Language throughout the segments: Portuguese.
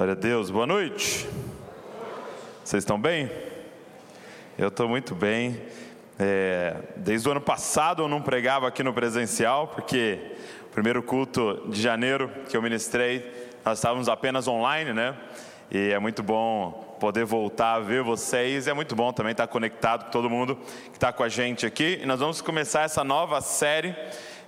Glória a Deus, boa noite. Vocês estão bem? Eu estou muito bem. É, desde o ano passado eu não pregava aqui no presencial, porque o primeiro culto de janeiro que eu ministrei, nós estávamos apenas online, né? E é muito bom poder voltar a ver vocês. É muito bom também estar conectado com todo mundo que está com a gente aqui. E nós vamos começar essa nova série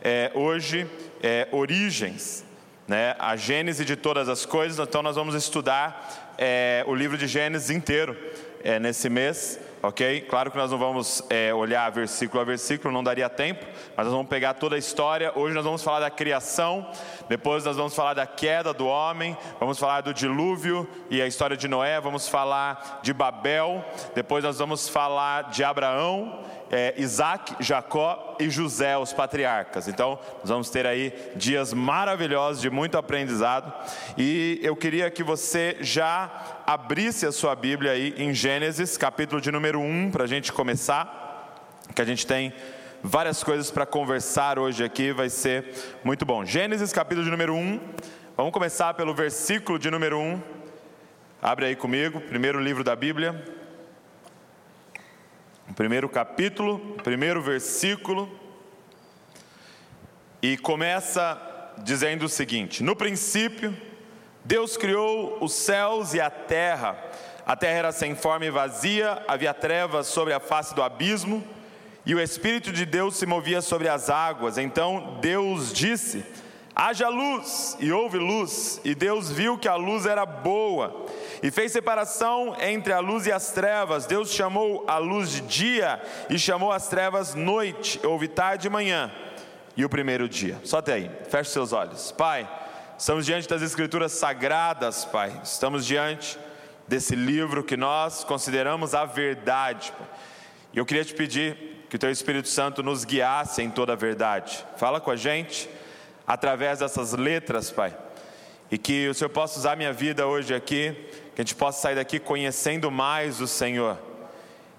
é, hoje, é, Origens né, a gênese de todas as coisas, então nós vamos estudar é, o livro de Gênesis inteiro é, nesse mês, ok? Claro que nós não vamos é, olhar versículo a versículo, não daria tempo, mas nós vamos pegar toda a história. Hoje nós vamos falar da criação, depois nós vamos falar da queda do homem, vamos falar do dilúvio e a história de Noé, vamos falar de Babel, depois nós vamos falar de Abraão é, Isaac, Jacó e José, os patriarcas. Então, nós vamos ter aí dias maravilhosos de muito aprendizado. E eu queria que você já abrisse a sua Bíblia aí em Gênesis, capítulo de número 1, para a gente começar, que a gente tem várias coisas para conversar hoje aqui, vai ser muito bom. Gênesis, capítulo de número 1. Vamos começar pelo versículo de número 1. Abre aí comigo, primeiro livro da Bíblia primeiro capítulo, primeiro versículo, e começa dizendo o seguinte: No princípio, Deus criou os céus e a terra. A terra era sem forma e vazia, havia trevas sobre a face do abismo, e o Espírito de Deus se movia sobre as águas. Então Deus disse: Haja luz, e houve luz, e Deus viu que a luz era boa, e fez separação entre a luz e as trevas. Deus chamou a luz de dia e chamou as trevas noite, houve tarde e manhã, e o primeiro dia. Só até aí, feche seus olhos. Pai, estamos diante das Escrituras sagradas, Pai, estamos diante desse livro que nós consideramos a verdade. E eu queria te pedir que o Teu Espírito Santo nos guiasse em toda a verdade. Fala com a gente através dessas letras, Pai. E que o Senhor possa usar minha vida hoje aqui, que a gente possa sair daqui conhecendo mais o Senhor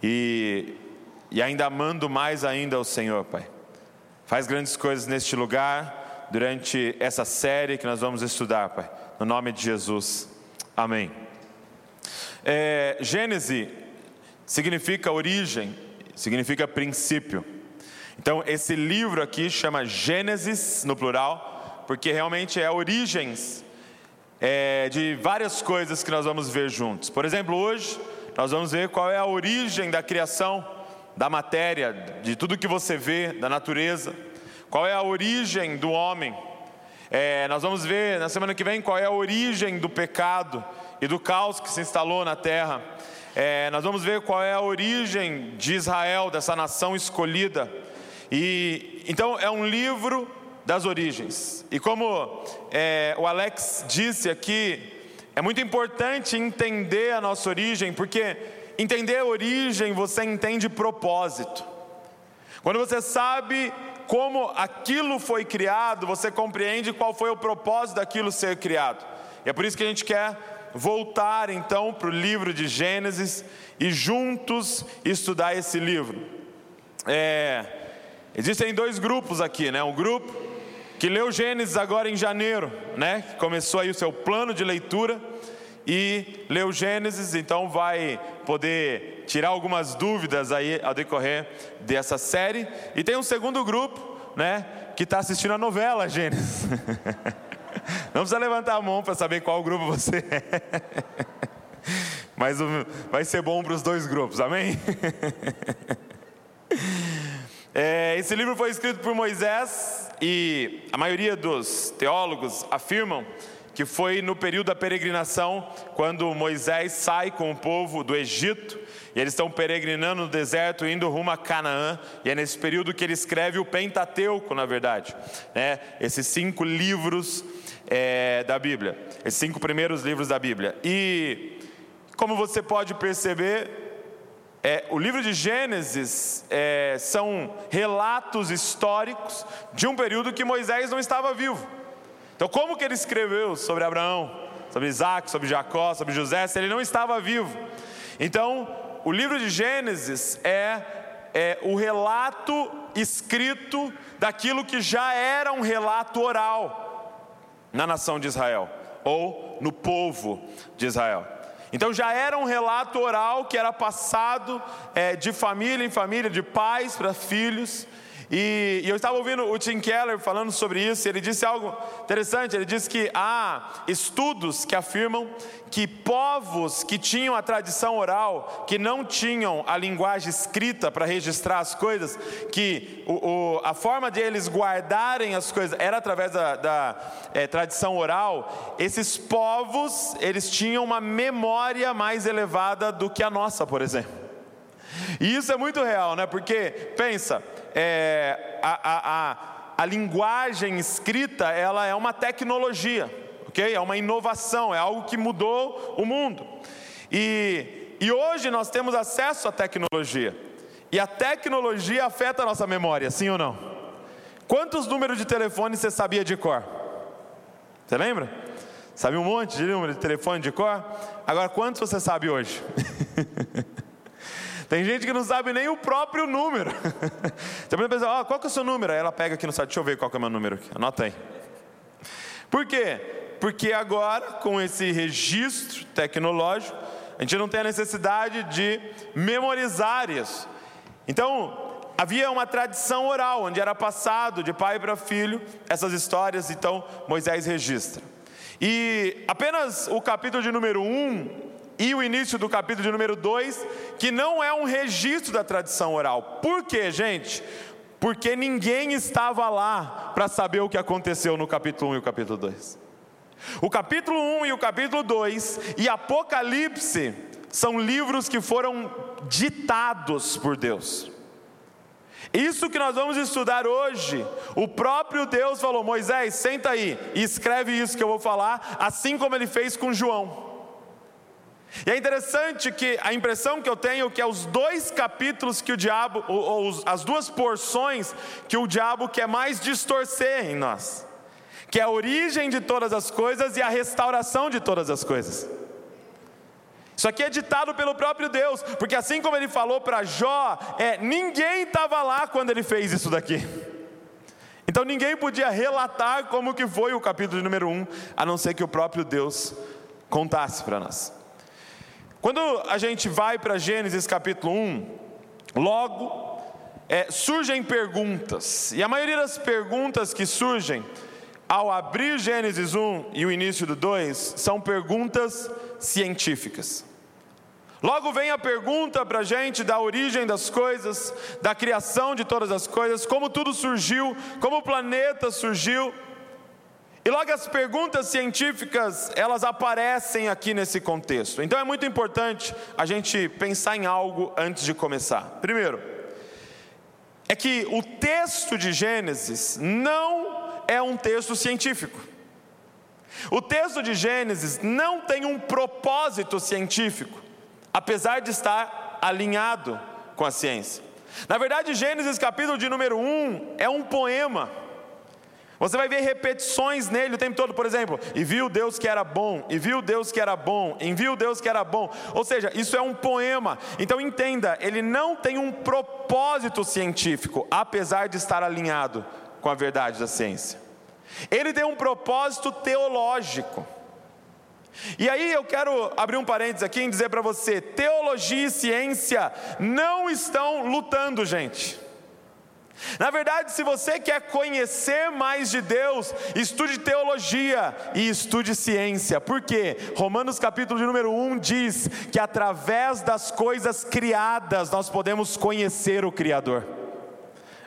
e, e ainda amando mais ainda o Senhor, Pai. Faz grandes coisas neste lugar durante essa série que nós vamos estudar, Pai. No nome de Jesus. Amém. É, Gênese significa origem, significa princípio. Então, esse livro aqui chama Gênesis, no plural, porque realmente é origens é, de várias coisas que nós vamos ver juntos. Por exemplo, hoje nós vamos ver qual é a origem da criação, da matéria, de tudo que você vê, da natureza, qual é a origem do homem. É, nós vamos ver na semana que vem qual é a origem do pecado e do caos que se instalou na terra. É, nós vamos ver qual é a origem de Israel, dessa nação escolhida. E então é um livro das origens. E como é, o Alex disse aqui, é muito importante entender a nossa origem, porque entender a origem você entende propósito. Quando você sabe como aquilo foi criado, você compreende qual foi o propósito daquilo ser criado. E é por isso que a gente quer voltar então para o livro de Gênesis e juntos estudar esse livro. É, Existem dois grupos aqui, né? Um grupo que leu Gênesis agora em janeiro, né? Começou aí o seu plano de leitura e leu Gênesis, então vai poder tirar algumas dúvidas aí ao decorrer dessa série. E tem um segundo grupo, né? Que está assistindo a novela Gênesis. Não precisa levantar a mão para saber qual grupo você é. Mas vai ser bom para os dois grupos, amém? Esse livro foi escrito por Moisés e a maioria dos teólogos afirmam que foi no período da peregrinação, quando Moisés sai com o povo do Egito, e eles estão peregrinando no deserto, indo rumo a Canaã, e é nesse período que ele escreve o Pentateuco, na verdade, né? esses cinco livros é, da Bíblia, esses cinco primeiros livros da Bíblia. E, como você pode perceber, é, o livro de Gênesis é, são relatos históricos de um período que Moisés não estava vivo. Então, como que ele escreveu sobre Abraão, sobre Isaac, sobre Jacó, sobre José, se ele não estava vivo? Então, o livro de Gênesis é, é o relato escrito daquilo que já era um relato oral na nação de Israel. ou no povo de Israel. Então já era um relato oral que era passado é, de família em família, de pais para filhos. E, e, eu estava ouvindo o Tim Keller falando sobre isso, e ele disse algo interessante. Ele disse que há estudos que afirmam que povos que tinham a tradição oral, que não tinham a linguagem escrita para registrar as coisas, que o, o, a forma de eles guardarem as coisas era através da, da é, tradição oral, esses povos eles tinham uma memória mais elevada do que a nossa, por exemplo. E isso é muito real, né? Porque, pensa, é, a, a, a, a linguagem escrita ela é uma tecnologia, ok? É uma inovação, é algo que mudou o mundo. E, e hoje nós temos acesso à tecnologia. E a tecnologia afeta a nossa memória, sim ou não? Quantos números de telefone você sabia de cor? Você lembra? Sabe um monte de número de telefone de cor? Agora, quantos você sabe hoje? Tem gente que não sabe nem o próprio número. Você pode pensar, oh, qual que é o seu número? Aí ela pega aqui no site, deixa eu ver qual que é o meu número aqui. Anota aí. Por quê? Porque agora, com esse registro tecnológico, a gente não tem a necessidade de memorizar isso. Então, havia uma tradição oral, onde era passado de pai para filho essas histórias, então Moisés registra. E apenas o capítulo de número 1 e o início do capítulo de número 2, que não é um registro da tradição oral. Por quê, gente? Porque ninguém estava lá para saber o que aconteceu no capítulo 1 e o capítulo 2. O capítulo 1 e o capítulo 2 e Apocalipse são livros que foram ditados por Deus. Isso que nós vamos estudar hoje, o próprio Deus falou: Moisés, senta aí e escreve isso que eu vou falar, assim como ele fez com João. E é interessante que a impressão que eu tenho é que é os dois capítulos que o diabo, ou, ou as duas porções que o diabo quer mais distorcer em nós, que é a origem de todas as coisas e a restauração de todas as coisas. Isso aqui é ditado pelo próprio Deus, porque assim como ele falou para Jó, é, ninguém estava lá quando ele fez isso daqui. Então ninguém podia relatar como que foi o capítulo número 1, a não ser que o próprio Deus contasse para nós. Quando a gente vai para Gênesis capítulo 1, logo é, surgem perguntas, e a maioria das perguntas que surgem ao abrir Gênesis 1 e o início do 2 são perguntas científicas. Logo vem a pergunta para a gente da origem das coisas, da criação de todas as coisas, como tudo surgiu, como o planeta surgiu. E logo as perguntas científicas, elas aparecem aqui nesse contexto. Então é muito importante a gente pensar em algo antes de começar. Primeiro, é que o texto de Gênesis não é um texto científico. O texto de Gênesis não tem um propósito científico, apesar de estar alinhado com a ciência. Na verdade, Gênesis capítulo de número 1 é um poema você vai ver repetições nele o tempo todo, por exemplo, e viu Deus que era bom, e viu Deus que era bom, e viu Deus que era bom. Ou seja, isso é um poema. Então entenda, ele não tem um propósito científico, apesar de estar alinhado com a verdade da ciência. Ele tem um propósito teológico. E aí eu quero abrir um parênteses aqui e dizer para você: teologia e ciência não estão lutando, gente. Na verdade, se você quer conhecer mais de Deus, estude teologia e estude ciência. Por quê? Romanos capítulo de número 1 diz que através das coisas criadas nós podemos conhecer o Criador.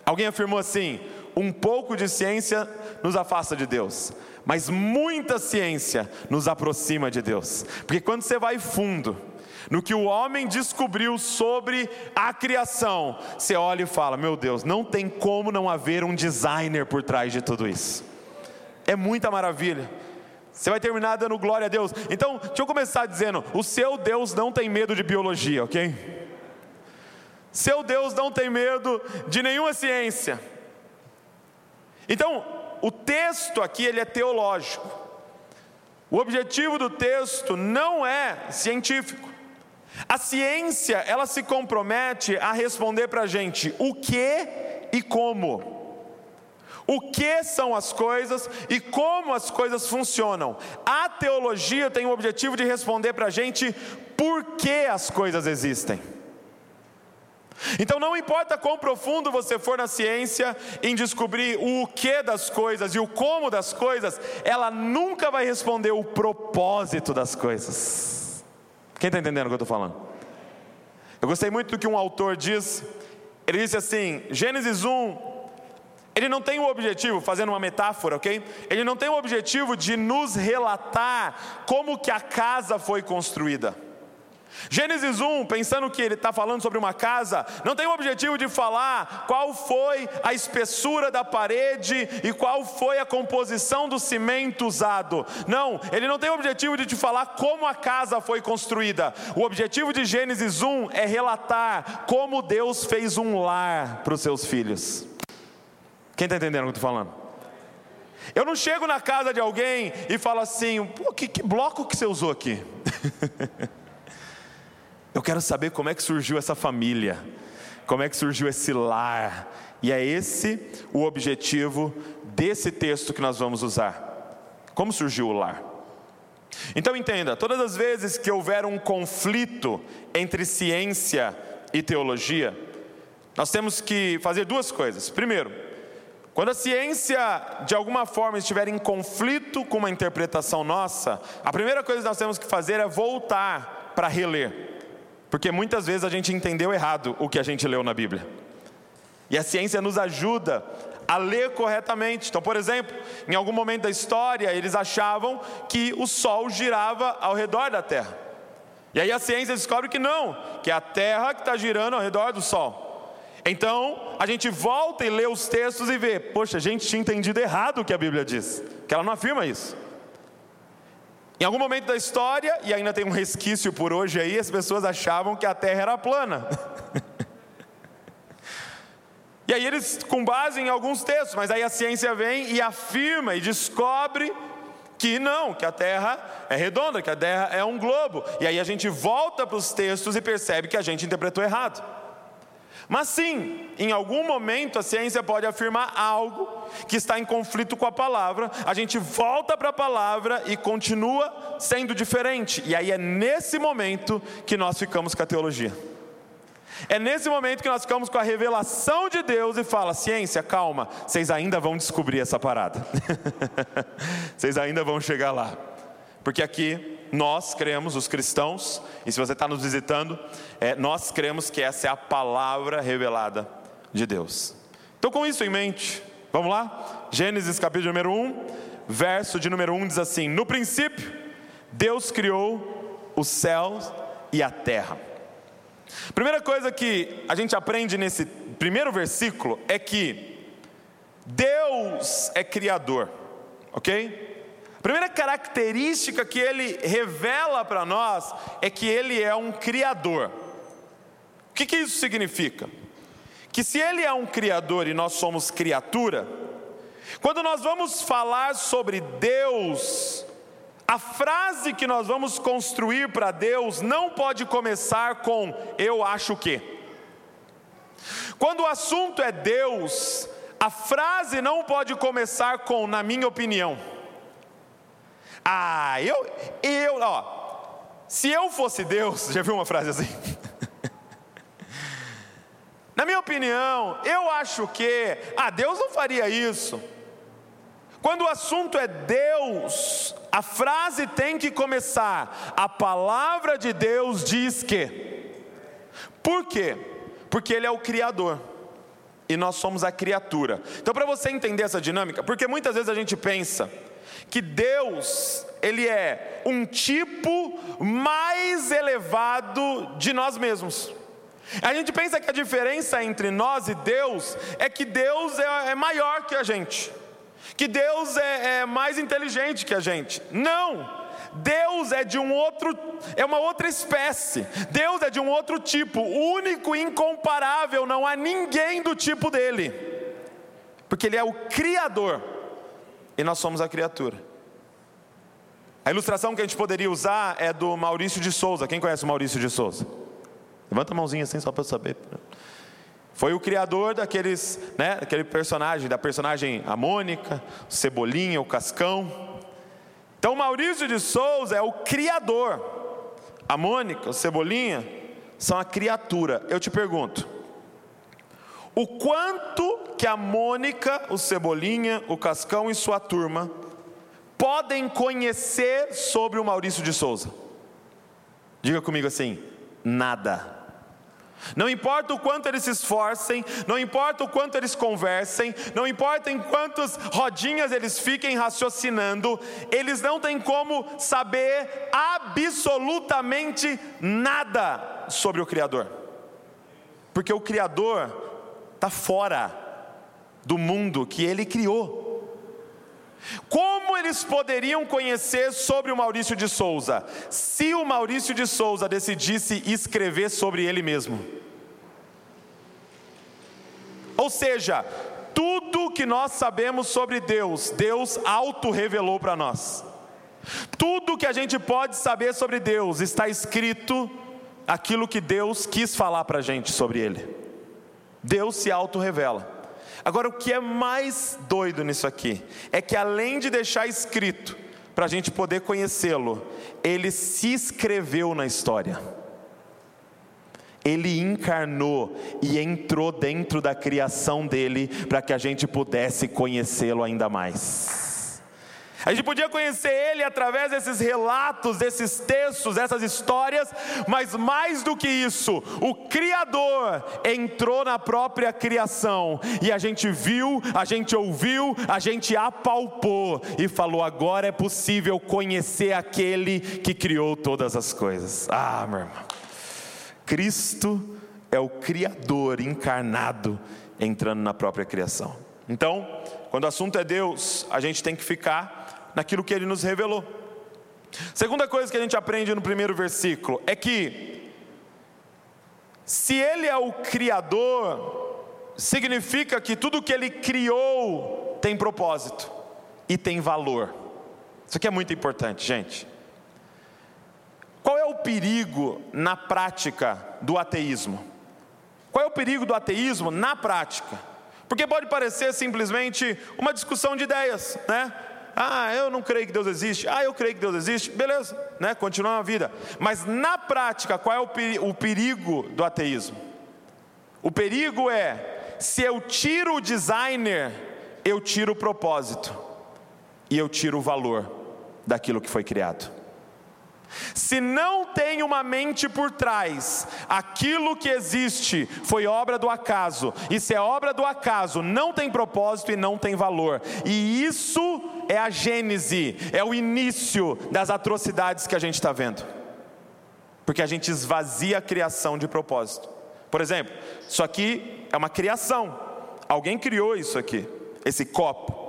Alguém afirmou assim: um pouco de ciência nos afasta de Deus, mas muita ciência nos aproxima de Deus. Porque quando você vai fundo, no que o homem descobriu sobre a criação, você olha e fala: Meu Deus, não tem como não haver um designer por trás de tudo isso. É muita maravilha. Você vai terminar dando glória a Deus. Então, deixa eu começar dizendo: o seu Deus não tem medo de biologia, ok? Seu Deus não tem medo de nenhuma ciência. Então, o texto aqui ele é teológico. O objetivo do texto não é científico. A ciência, ela se compromete a responder para a gente o que e como. o que são as coisas e como as coisas funcionam. A teologia tem o objetivo de responder para a gente por que as coisas existem. Então não importa quão profundo você for na ciência em descobrir o que das coisas e o como das coisas, ela nunca vai responder o propósito das coisas. Quem está entendendo o que eu estou falando? Eu gostei muito do que um autor diz. Ele disse assim: Gênesis 1 ele não tem o objetivo, fazendo uma metáfora, ok? Ele não tem o objetivo de nos relatar como que a casa foi construída. Gênesis 1, pensando que ele está falando sobre uma casa, não tem o objetivo de falar qual foi a espessura da parede e qual foi a composição do cimento usado. Não, ele não tem o objetivo de te falar como a casa foi construída. O objetivo de Gênesis 1 é relatar como Deus fez um lar para os seus filhos. Quem está entendendo o que eu estou falando? Eu não chego na casa de alguém e falo assim: Pô, que, que bloco que você usou aqui? eu quero saber como é que surgiu essa família, como é que surgiu esse lar. E é esse o objetivo desse texto que nós vamos usar. Como surgiu o lar? Então entenda: todas as vezes que houver um conflito entre ciência e teologia, nós temos que fazer duas coisas. Primeiro, quando a ciência, de alguma forma, estiver em conflito com uma interpretação nossa, a primeira coisa que nós temos que fazer é voltar para reler, porque muitas vezes a gente entendeu errado o que a gente leu na Bíblia. E a ciência nos ajuda a ler corretamente. Então, por exemplo, em algum momento da história, eles achavam que o Sol girava ao redor da Terra. E aí a ciência descobre que não, que é a Terra que está girando ao redor do Sol. Então, a gente volta e lê os textos e vê, poxa, a gente tinha entendido errado o que a Bíblia diz, que ela não afirma isso. Em algum momento da história, e ainda tem um resquício por hoje aí, as pessoas achavam que a terra era plana. e aí eles, com base em alguns textos, mas aí a ciência vem e afirma e descobre que não, que a terra é redonda, que a terra é um globo. E aí a gente volta para os textos e percebe que a gente interpretou errado. Mas sim, em algum momento a ciência pode afirmar algo que está em conflito com a palavra, a gente volta para a palavra e continua sendo diferente. E aí é nesse momento que nós ficamos com a teologia. É nesse momento que nós ficamos com a revelação de Deus e fala: ciência, calma, vocês ainda vão descobrir essa parada. vocês ainda vão chegar lá. Porque aqui nós cremos, os cristãos, e se você está nos visitando, é, nós cremos que essa é a palavra revelada de Deus. Então, com isso em mente, vamos lá? Gênesis capítulo número 1, verso de número 1 diz assim: No princípio, Deus criou os céus e a terra. Primeira coisa que a gente aprende nesse primeiro versículo é que Deus é criador, ok? Primeira característica que ele revela para nós é que ele é um criador. O que, que isso significa? Que se ele é um criador e nós somos criatura, quando nós vamos falar sobre Deus, a frase que nós vamos construir para Deus não pode começar com eu acho que. Quando o assunto é Deus, a frase não pode começar com na minha opinião. Ah, eu, eu, ó, se eu fosse Deus, já viu uma frase assim? Na minha opinião, eu acho que, ah, Deus não faria isso. Quando o assunto é Deus, a frase tem que começar. A palavra de Deus diz que. Por quê? Porque Ele é o Criador e nós somos a criatura. Então, para você entender essa dinâmica, porque muitas vezes a gente pensa que Deus, ele é um tipo mais elevado de nós mesmos. A gente pensa que a diferença entre nós e Deus é que Deus é, é maior que a gente, que Deus é, é mais inteligente que a gente. Não! Deus é de um outro, é uma outra espécie. Deus é de um outro tipo, único e incomparável, não há ninguém do tipo dele. Porque ele é o criador e nós somos a criatura. A ilustração que a gente poderia usar é do Maurício de Souza. Quem conhece o Maurício de Souza? Levanta a mãozinha assim só para eu saber. Foi o criador daqueles, né, daquele personagem, da personagem a Mônica, o Cebolinha, o Cascão. Então Maurício de Souza é o criador. A Mônica, o Cebolinha são a criatura. Eu te pergunto: o quanto que a Mônica, o Cebolinha, o Cascão e sua turma podem conhecer sobre o Maurício de Souza? Diga comigo assim: nada. Não importa o quanto eles se esforcem, não importa o quanto eles conversem, não importa em quantas rodinhas eles fiquem raciocinando, eles não têm como saber absolutamente nada sobre o Criador, porque o Criador está fora do mundo que ele criou. Como eles poderiam conhecer sobre o Maurício de Souza, se o Maurício de Souza decidisse escrever sobre ele mesmo? Ou seja, tudo que nós sabemos sobre Deus, Deus auto-revelou para nós. Tudo que a gente pode saber sobre Deus está escrito aquilo que Deus quis falar para a gente sobre Ele. Deus se auto-revela. Agora, o que é mais doido nisso aqui é que, além de deixar escrito para a gente poder conhecê-lo, ele se escreveu na história. Ele encarnou e entrou dentro da criação dele para que a gente pudesse conhecê-lo ainda mais. A gente podia conhecer ele através desses relatos, desses textos, dessas histórias, mas mais do que isso, o Criador entrou na própria criação e a gente viu, a gente ouviu, a gente apalpou e falou: agora é possível conhecer aquele que criou todas as coisas. Ah, meu irmão, Cristo é o Criador encarnado entrando na própria criação. Então, quando o assunto é Deus, a gente tem que ficar naquilo que ele nos revelou. Segunda coisa que a gente aprende no primeiro versículo é que, se ele é o Criador, significa que tudo que ele criou tem propósito e tem valor. Isso aqui é muito importante, gente. Qual é o perigo na prática do ateísmo? Qual é o perigo do ateísmo na prática? Porque pode parecer simplesmente uma discussão de ideias, né? Ah, eu não creio que Deus existe. Ah, eu creio que Deus existe. Beleza, né? Continua a vida. Mas na prática, qual é o perigo do ateísmo? O perigo é se eu tiro o designer, eu tiro o propósito e eu tiro o valor daquilo que foi criado. Se não tem uma mente por trás, aquilo que existe foi obra do acaso, e se é obra do acaso, não tem propósito e não tem valor, e isso é a gênese, é o início das atrocidades que a gente está vendo, porque a gente esvazia a criação de propósito. Por exemplo, isso aqui é uma criação, alguém criou isso aqui, esse copo.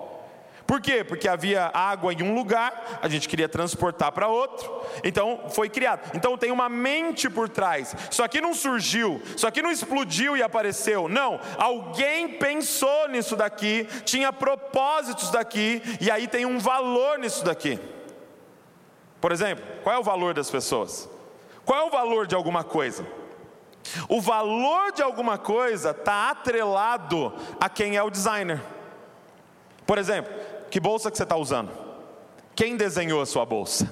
Por quê? Porque havia água em um lugar, a gente queria transportar para outro, então foi criado. Então tem uma mente por trás. Isso aqui não surgiu, isso aqui não explodiu e apareceu. Não, alguém pensou nisso daqui, tinha propósitos daqui, e aí tem um valor nisso daqui. Por exemplo, qual é o valor das pessoas? Qual é o valor de alguma coisa? O valor de alguma coisa está atrelado a quem é o designer. Por exemplo, que bolsa que você está usando? Quem desenhou a sua bolsa?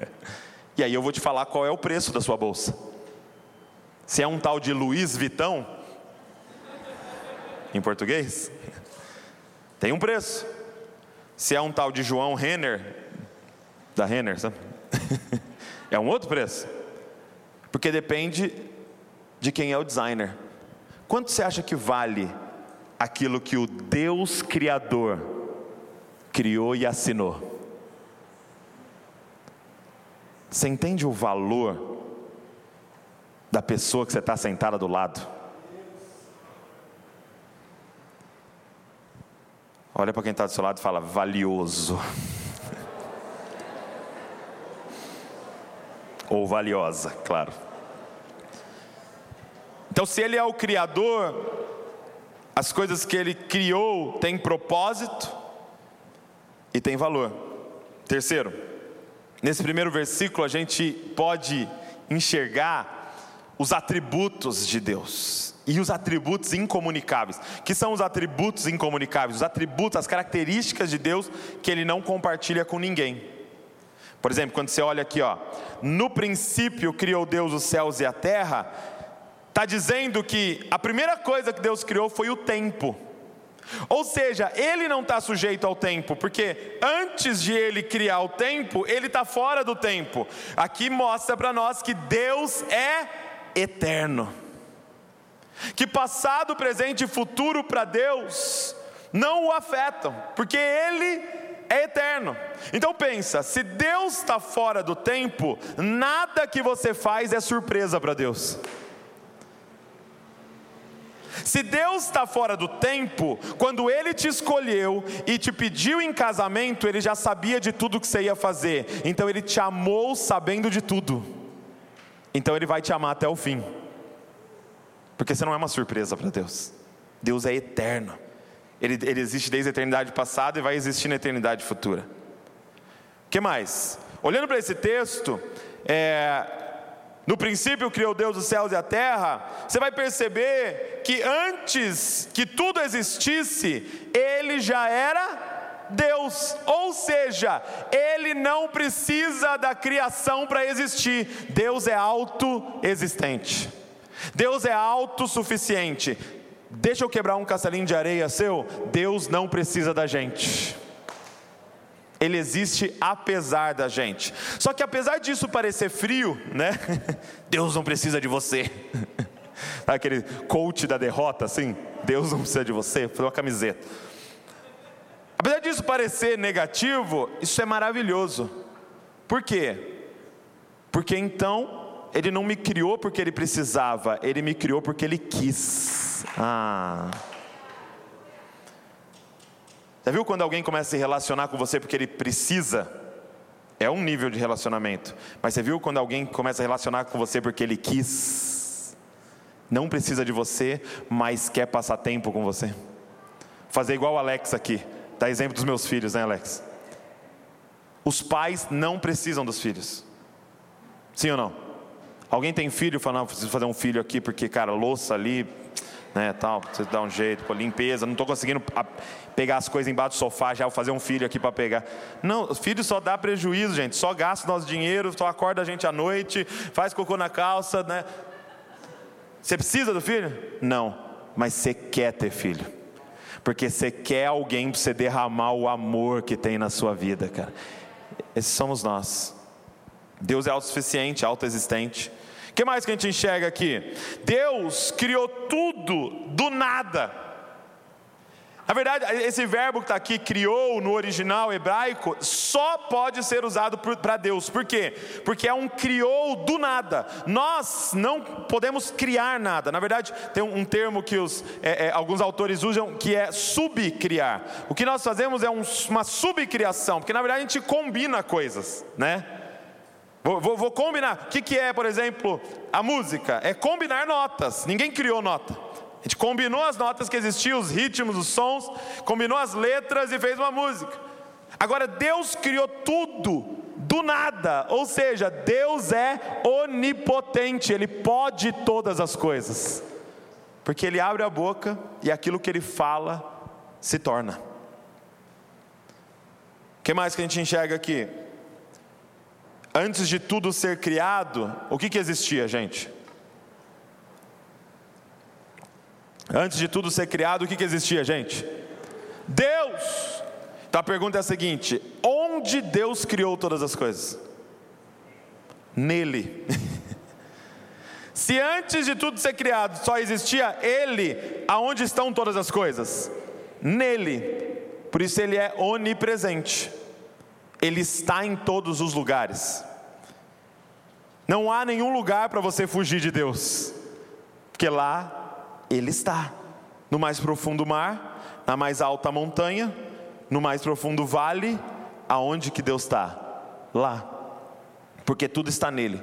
e aí eu vou te falar qual é o preço da sua bolsa. Se é um tal de Luiz Vitão, em português, tem um preço. Se é um tal de João Renner, da Renner, sabe? é um outro preço. Porque depende de quem é o designer. Quanto você acha que vale aquilo que o Deus Criador criou e assinou. Você entende o valor da pessoa que você está sentada do lado? Olha para quem está do seu lado e fala: valioso. Ou valiosa, claro. Então, se Ele é o Criador, as coisas que Ele criou têm propósito, e tem valor. Terceiro, nesse primeiro versículo a gente pode enxergar os atributos de Deus e os atributos incomunicáveis. Que são os atributos incomunicáveis? Os atributos, as características de Deus que ele não compartilha com ninguém. Por exemplo, quando você olha aqui, ó, no princípio criou Deus os céus e a terra, está dizendo que a primeira coisa que Deus criou foi o tempo. Ou seja, ele não está sujeito ao tempo, porque antes de ele criar o tempo, ele está fora do tempo. Aqui mostra para nós que Deus é eterno. Que passado, presente e futuro para Deus não o afetam, porque ele é eterno. Então pensa, se Deus está fora do tempo, nada que você faz é surpresa para Deus. Se Deus está fora do tempo, quando Ele te escolheu e te pediu em casamento, Ele já sabia de tudo que você ia fazer, então Ele te amou sabendo de tudo, então Ele vai te amar até o fim, porque você não é uma surpresa para Deus, Deus é eterno, Ele, Ele existe desde a eternidade passada e vai existir na eternidade futura. O que mais? Olhando para esse texto, é, no princípio criou Deus os céus e a terra, você vai perceber que antes que tudo existisse, Ele já era Deus, ou seja, Ele não precisa da criação para existir, Deus é autoexistente, Deus é autossuficiente. Deixa eu quebrar um castelinho de areia seu, Deus não precisa da gente ele existe apesar da gente. Só que apesar disso parecer frio, né? Deus não precisa de você. Aquele coach da derrota, assim, Deus não precisa de você, foi uma camiseta. Apesar disso parecer negativo, isso é maravilhoso. Por quê? Porque então ele não me criou porque ele precisava, ele me criou porque ele quis. Ah. Já viu quando alguém começa a se relacionar com você porque ele precisa? É um nível de relacionamento. Mas você viu quando alguém começa a relacionar com você porque ele quis? Não precisa de você, mas quer passar tempo com você. Fazer igual o Alex aqui. Dá exemplo dos meus filhos, né, Alex? Os pais não precisam dos filhos. Sim ou não? Alguém tem filho fala, não, preciso fazer um filho aqui porque, cara, louça ali, né, tal, você dá um jeito, pô, limpeza, não estou conseguindo pegar as coisas embaixo do sofá, já vou fazer um filho aqui para pegar. Não, filho só dá prejuízo, gente, só gasta nosso dinheiro, só acorda a gente à noite, faz cocô na calça, né? Você precisa do filho? Não, mas você quer ter filho. Porque você quer alguém para você derramar o amor que tem na sua vida, cara. Esses somos nós. Deus é autossuficiente, autoexistente. O que mais que a gente enxerga aqui? Deus criou tudo do nada. Na verdade, esse verbo que está aqui, criou no original hebraico, só pode ser usado para Deus. Por quê? Porque é um criou do nada. Nós não podemos criar nada. Na verdade, tem um termo que os, é, é, alguns autores usam que é subcriar. O que nós fazemos é um, uma subcriação, porque na verdade a gente combina coisas, né? Vou, vou, vou combinar. O que, que é, por exemplo, a música? É combinar notas. Ninguém criou nota. A gente combinou as notas que existiam, os ritmos, os sons, combinou as letras e fez uma música. Agora, Deus criou tudo do nada, ou seja, Deus é onipotente, Ele pode todas as coisas, porque Ele abre a boca e aquilo que Ele fala se torna. O que mais que a gente enxerga aqui? Antes de tudo ser criado, o que, que existia, gente? Antes de tudo ser criado, o que, que existia, gente? Deus! Então a pergunta é a seguinte: onde Deus criou todas as coisas? Nele. Se antes de tudo ser criado só existia Ele, aonde estão todas as coisas? Nele. Por isso Ele é onipresente. Ele está em todos os lugares. Não há nenhum lugar para você fugir de Deus, porque lá Ele está. No mais profundo mar, na mais alta montanha, no mais profundo vale, aonde que Deus está? Lá, porque tudo está nele.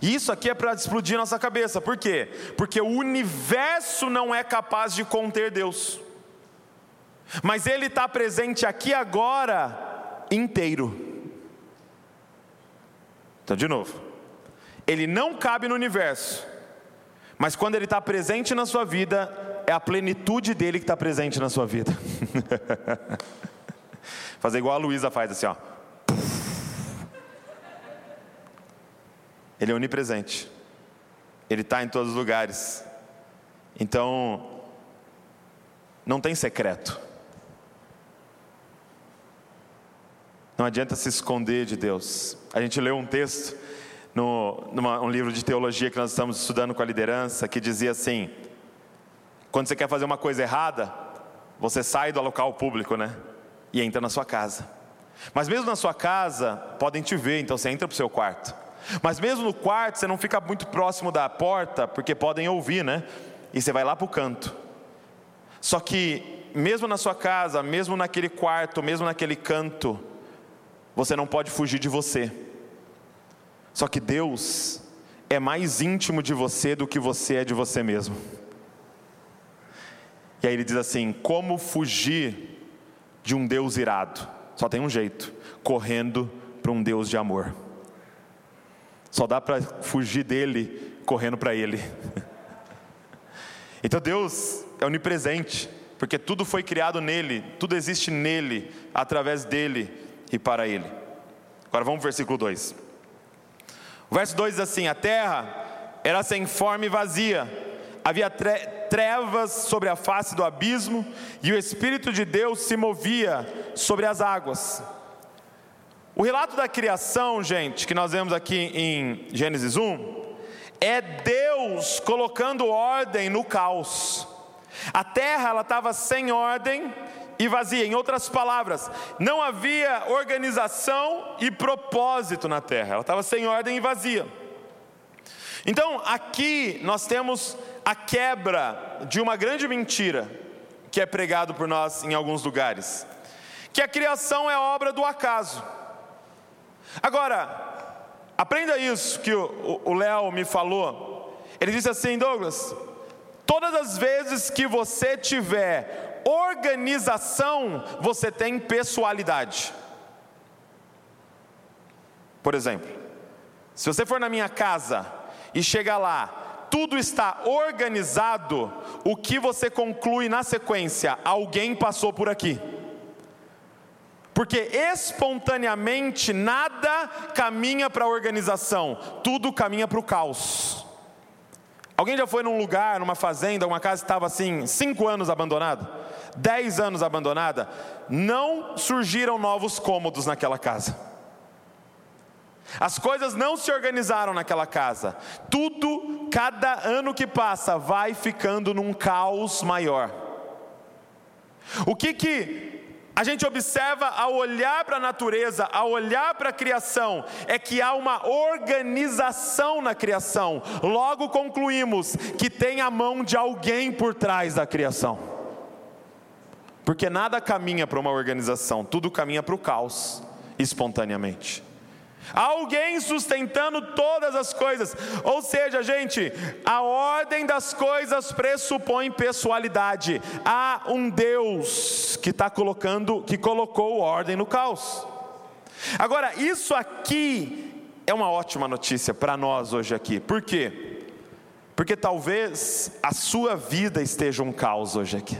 E isso aqui é para explodir nossa cabeça, por quê? Porque o universo não é capaz de conter Deus, mas Ele está presente aqui agora inteiro. Então, de novo, ele não cabe no universo, Mas quando Ele está presente na sua vida, é a plenitude dele que está presente na sua vida. Fazer igual a Luísa faz assim, ó. Ele é onipresente. Ele está em todos os lugares. Então, não tem secreto. Não adianta se esconder de Deus. A gente leu um texto no numa, um livro de teologia que nós estamos estudando com a liderança que dizia assim: quando você quer fazer uma coisa errada, você sai do local público, né? E entra na sua casa. Mas mesmo na sua casa, podem te ver, então você entra para o seu quarto. Mas mesmo no quarto, você não fica muito próximo da porta, porque podem ouvir, né? E você vai lá para o canto. Só que, mesmo na sua casa, mesmo naquele quarto, mesmo naquele canto, você não pode fugir de você. Só que Deus é mais íntimo de você do que você é de você mesmo. E aí ele diz assim: como fugir de um Deus irado? Só tem um jeito: correndo para um Deus de amor. Só dá para fugir dele correndo para ele. Então Deus é onipresente, porque tudo foi criado nele, tudo existe nele, através dele e para ele. Agora vamos para o versículo 2. O verso 2 diz assim: A terra era sem forma e vazia, havia trevas sobre a face do abismo, e o Espírito de Deus se movia sobre as águas. O relato da criação, gente, que nós vemos aqui em Gênesis 1, é Deus colocando ordem no caos. A terra ela estava sem ordem e vazia. Em outras palavras, não havia organização e propósito na terra. Ela estava sem ordem e vazia. Então, aqui nós temos a quebra de uma grande mentira que é pregado por nós em alguns lugares, que a criação é obra do acaso. Agora, aprenda isso que o Léo me falou. Ele disse assim, Douglas, todas as vezes que você tiver organização, você tem pessoalidade. Por exemplo, se você for na minha casa e chega lá, tudo está organizado, o que você conclui na sequência? Alguém passou por aqui. Porque espontaneamente nada caminha para a organização, tudo caminha para o caos. Alguém já foi num lugar, numa fazenda, uma casa que estava assim, cinco anos abandonada? Dez anos abandonada, não surgiram novos cômodos naquela casa. As coisas não se organizaram naquela casa. Tudo, cada ano que passa, vai ficando num caos maior. O que que a gente observa ao olhar para a natureza, ao olhar para a criação, é que há uma organização na criação. Logo concluímos que tem a mão de alguém por trás da criação. Porque nada caminha para uma organização, tudo caminha para o caos, espontaneamente. Alguém sustentando todas as coisas, ou seja, gente, a ordem das coisas pressupõe pessoalidade. Há um Deus que está colocando, que colocou ordem no caos. Agora, isso aqui é uma ótima notícia para nós hoje aqui. Por quê? Porque talvez a sua vida esteja um caos hoje aqui.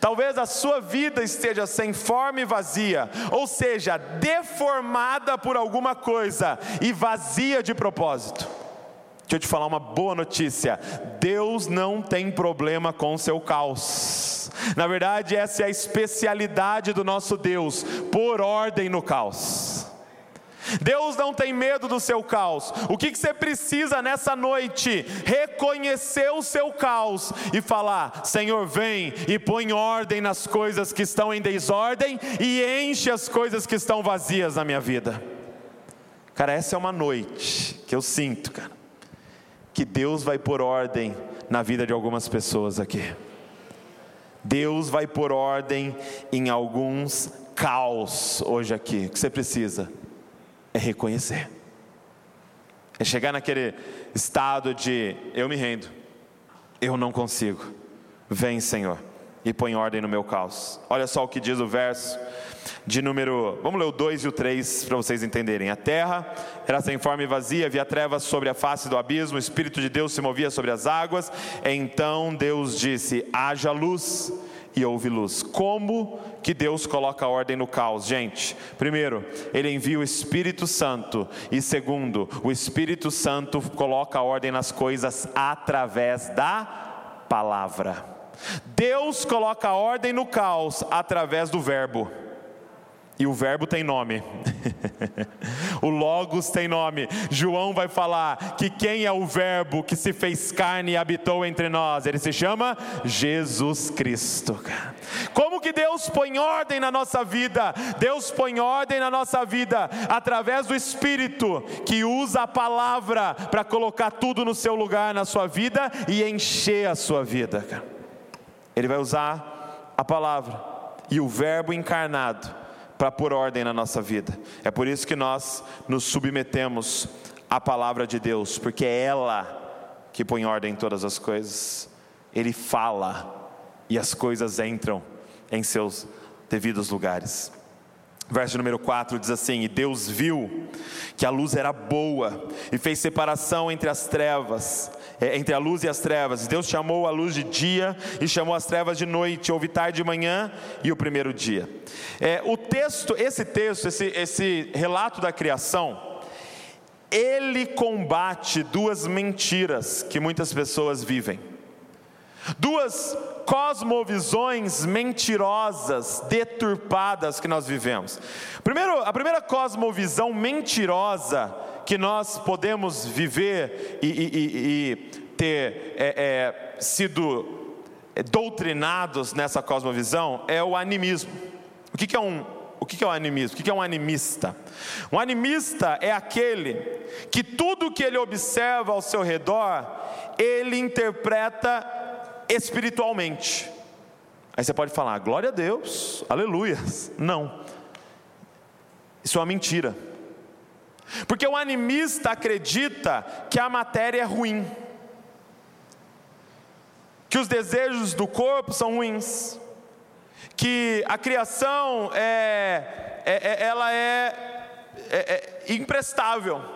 Talvez a sua vida esteja sem forma e vazia, ou seja, deformada por alguma coisa e vazia de propósito. Deixa eu te falar uma boa notícia: Deus não tem problema com o seu caos. Na verdade, essa é a especialidade do nosso Deus, por ordem no caos. Deus não tem medo do seu caos. O que, que você precisa nessa noite? Reconhecer o seu caos e falar: Senhor, vem e põe ordem nas coisas que estão em desordem e enche as coisas que estão vazias na minha vida. Cara, essa é uma noite que eu sinto, cara, que Deus vai pôr ordem na vida de algumas pessoas aqui. Deus vai pôr ordem em alguns caos hoje aqui. O que você precisa? É reconhecer. É chegar naquele estado de eu me rendo, eu não consigo. Vem, Senhor, e põe ordem no meu caos. Olha só o que diz o verso de número. Vamos ler o 2 e o 3 para vocês entenderem. A terra era sem forma e vazia, havia trevas sobre a face do abismo, o Espírito de Deus se movia sobre as águas. Então Deus disse: haja luz e houve luz. Como que Deus coloca ordem no caos? Gente, primeiro, Ele envia o Espírito Santo, e segundo, o Espírito Santo coloca ordem nas coisas através da palavra. Deus coloca ordem no caos através do Verbo. E o verbo tem nome. o Logos tem nome. João vai falar que quem é o verbo que se fez carne e habitou entre nós? Ele se chama Jesus Cristo. Como que Deus põe ordem na nossa vida? Deus põe ordem na nossa vida através do Espírito que usa a palavra para colocar tudo no seu lugar na sua vida e encher a sua vida. Ele vai usar a palavra e o verbo encarnado para pôr ordem na nossa vida. É por isso que nós nos submetemos à palavra de Deus, porque é ela que põe ordem em todas as coisas. Ele fala e as coisas entram em seus devidos lugares. Verso número 4 diz assim: E Deus viu que a luz era boa, e fez separação entre as trevas, entre a luz e as trevas. Deus chamou a luz de dia e chamou as trevas de noite. Houve tarde de manhã e o primeiro dia. É, o texto, esse texto, esse, esse relato da criação, ele combate duas mentiras que muitas pessoas vivem. Duas cosmovisões mentirosas, deturpadas que nós vivemos. Primeiro, a primeira cosmovisão mentirosa que nós podemos viver e, e, e ter é, é, sido doutrinados nessa cosmovisão é o animismo. O que, que é um o que é o animismo? O que é um animista? Um animista é aquele que tudo que ele observa ao seu redor, ele interpreta espiritualmente. Aí você pode falar, glória a Deus, aleluia. Não, isso é uma mentira. Porque o animista acredita que a matéria é ruim, que os desejos do corpo são ruins, que a criação é, é, é ela é, é, é imprestável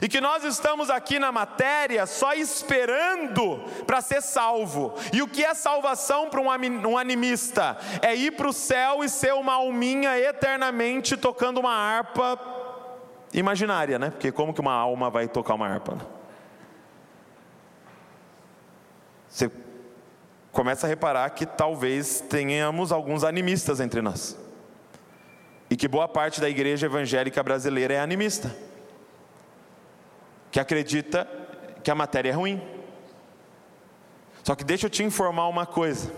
e que nós estamos aqui na matéria só esperando para ser salvo. E o que é salvação para um animista? É ir para o céu e ser uma alminha eternamente tocando uma harpa imaginária, né? Porque como que uma alma vai tocar uma harpa? Né? Você começa a reparar que talvez tenhamos alguns animistas entre nós. E que boa parte da igreja evangélica brasileira é animista que acredita que a matéria é ruim. Só que deixa eu te informar uma coisa.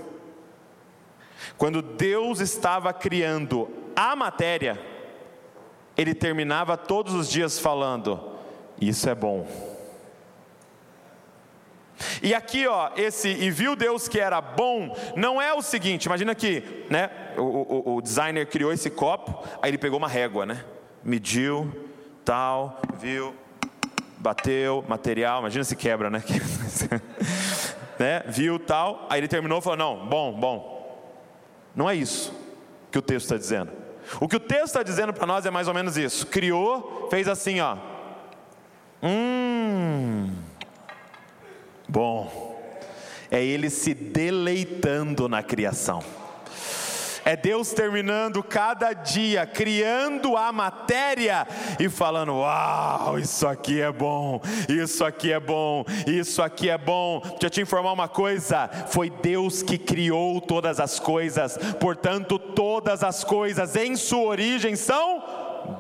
Quando Deus estava criando a matéria, Ele terminava todos os dias falando: Isso é bom. E aqui, ó, esse e viu Deus que era bom, não é o seguinte, imagina que, né, o, o, o designer criou esse copo, aí ele pegou uma régua, né, mediu, tal, viu, bateu, material, imagina se quebra, né? né? Viu tal, aí ele terminou e falou: Não, bom, bom. Não é isso que o texto está dizendo. O que o texto está dizendo para nós é mais ou menos isso: criou, fez assim, ó. Hum, bom. É ele se deleitando na criação. É Deus terminando cada dia, criando a matéria e falando: Uau, isso aqui é bom, isso aqui é bom, isso aqui é bom. Deixa eu te informar uma coisa: foi Deus que criou todas as coisas, portanto, todas as coisas em sua origem são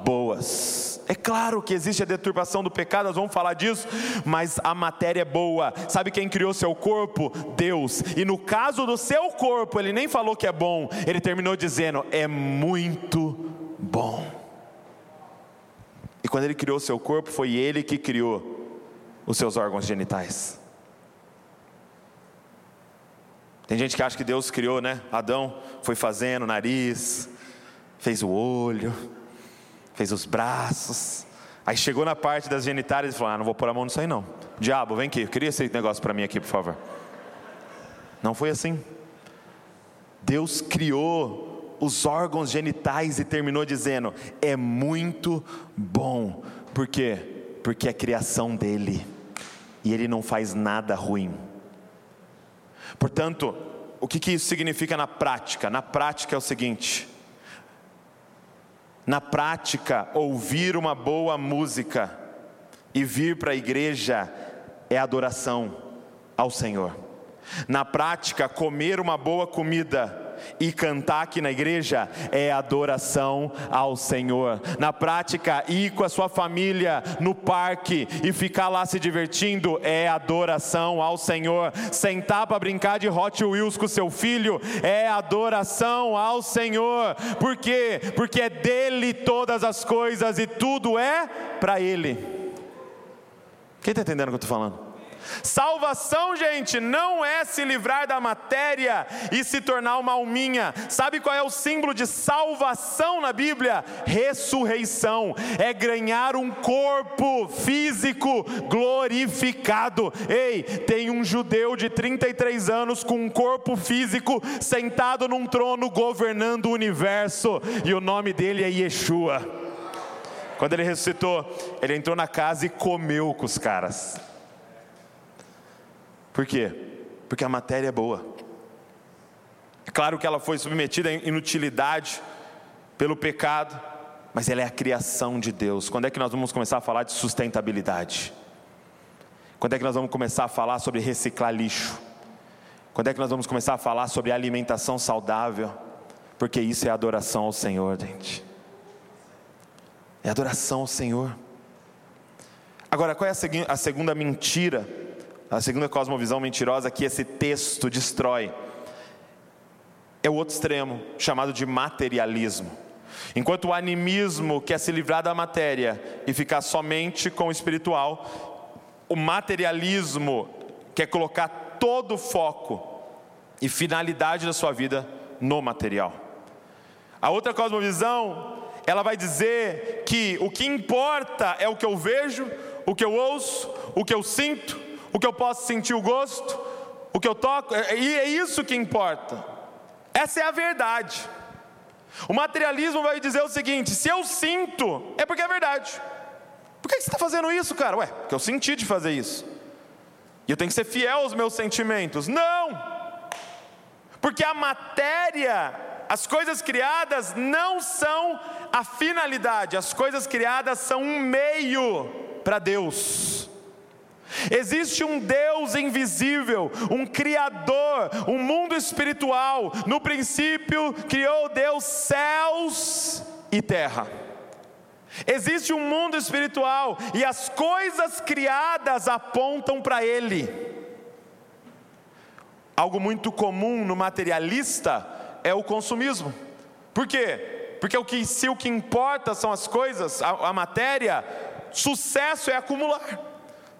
boas. É claro que existe a deturpação do pecado, nós vamos falar disso, mas a matéria é boa. Sabe quem criou seu corpo? Deus. E no caso do seu corpo, ele nem falou que é bom, ele terminou dizendo: é muito bom. E quando ele criou seu corpo, foi ele que criou os seus órgãos genitais. Tem gente que acha que Deus criou, né? Adão foi fazendo o nariz, fez o olho, fez os braços. Aí chegou na parte das genitárias e falou: Ah, não vou pôr a mão nisso aí não. Diabo, vem aqui, cria esse negócio para mim aqui, por favor. Não foi assim. Deus criou os órgãos genitais e terminou dizendo: é muito bom. Por quê? Porque é criação dele e ele não faz nada ruim. Portanto, o que, que isso significa na prática? Na prática é o seguinte: na prática, ouvir uma boa música e vir para a igreja é adoração ao Senhor. Na prática, comer uma boa comida e cantar aqui na igreja é adoração ao Senhor. Na prática, ir com a sua família no parque e ficar lá se divertindo é adoração ao Senhor. Sentar para brincar de Hot Wheels com seu filho é adoração ao Senhor. Por quê? Porque é dele todas as coisas e tudo é para Ele. Quem está entendendo o que eu estou falando? Salvação, gente, não é se livrar da matéria e se tornar uma alminha. Sabe qual é o símbolo de salvação na Bíblia? Ressurreição. É ganhar um corpo físico glorificado. Ei, tem um judeu de 33 anos com um corpo físico sentado num trono governando o universo, e o nome dele é Yeshua. Quando ele ressuscitou, ele entrou na casa e comeu com os caras. Por quê? Porque a matéria é boa. É claro que ela foi submetida à inutilidade pelo pecado, mas ela é a criação de Deus. Quando é que nós vamos começar a falar de sustentabilidade? Quando é que nós vamos começar a falar sobre reciclar lixo? Quando é que nós vamos começar a falar sobre alimentação saudável? Porque isso é adoração ao Senhor, gente. É adoração ao Senhor. Agora, qual é a, segunda mentira a segunda cosmovisão mentirosa que esse texto destrói é o outro extremo, chamado de materialismo. Enquanto o animismo quer se livrar da matéria e ficar somente com o espiritual, o materialismo quer colocar todo o foco e finalidade da sua vida no material. A outra cosmovisão, ela vai dizer que o que importa é o que eu vejo, o que eu ouço, o que eu sinto, o que eu posso sentir o gosto, o que eu toco, é, e é isso que importa. Essa é a verdade. O materialismo vai dizer o seguinte: se eu sinto, é porque é verdade. Por que você está fazendo isso, cara? Ué, porque eu senti de fazer isso. E eu tenho que ser fiel aos meus sentimentos. Não! Porque a matéria, as coisas criadas não são a finalidade, as coisas criadas são um meio para Deus. Existe um Deus invisível, um Criador, um mundo espiritual. No princípio, criou Deus céus e terra. Existe um mundo espiritual e as coisas criadas apontam para Ele. Algo muito comum no materialista é o consumismo. Por quê? Porque o que, se o que importa são as coisas, a, a matéria, sucesso é acumular.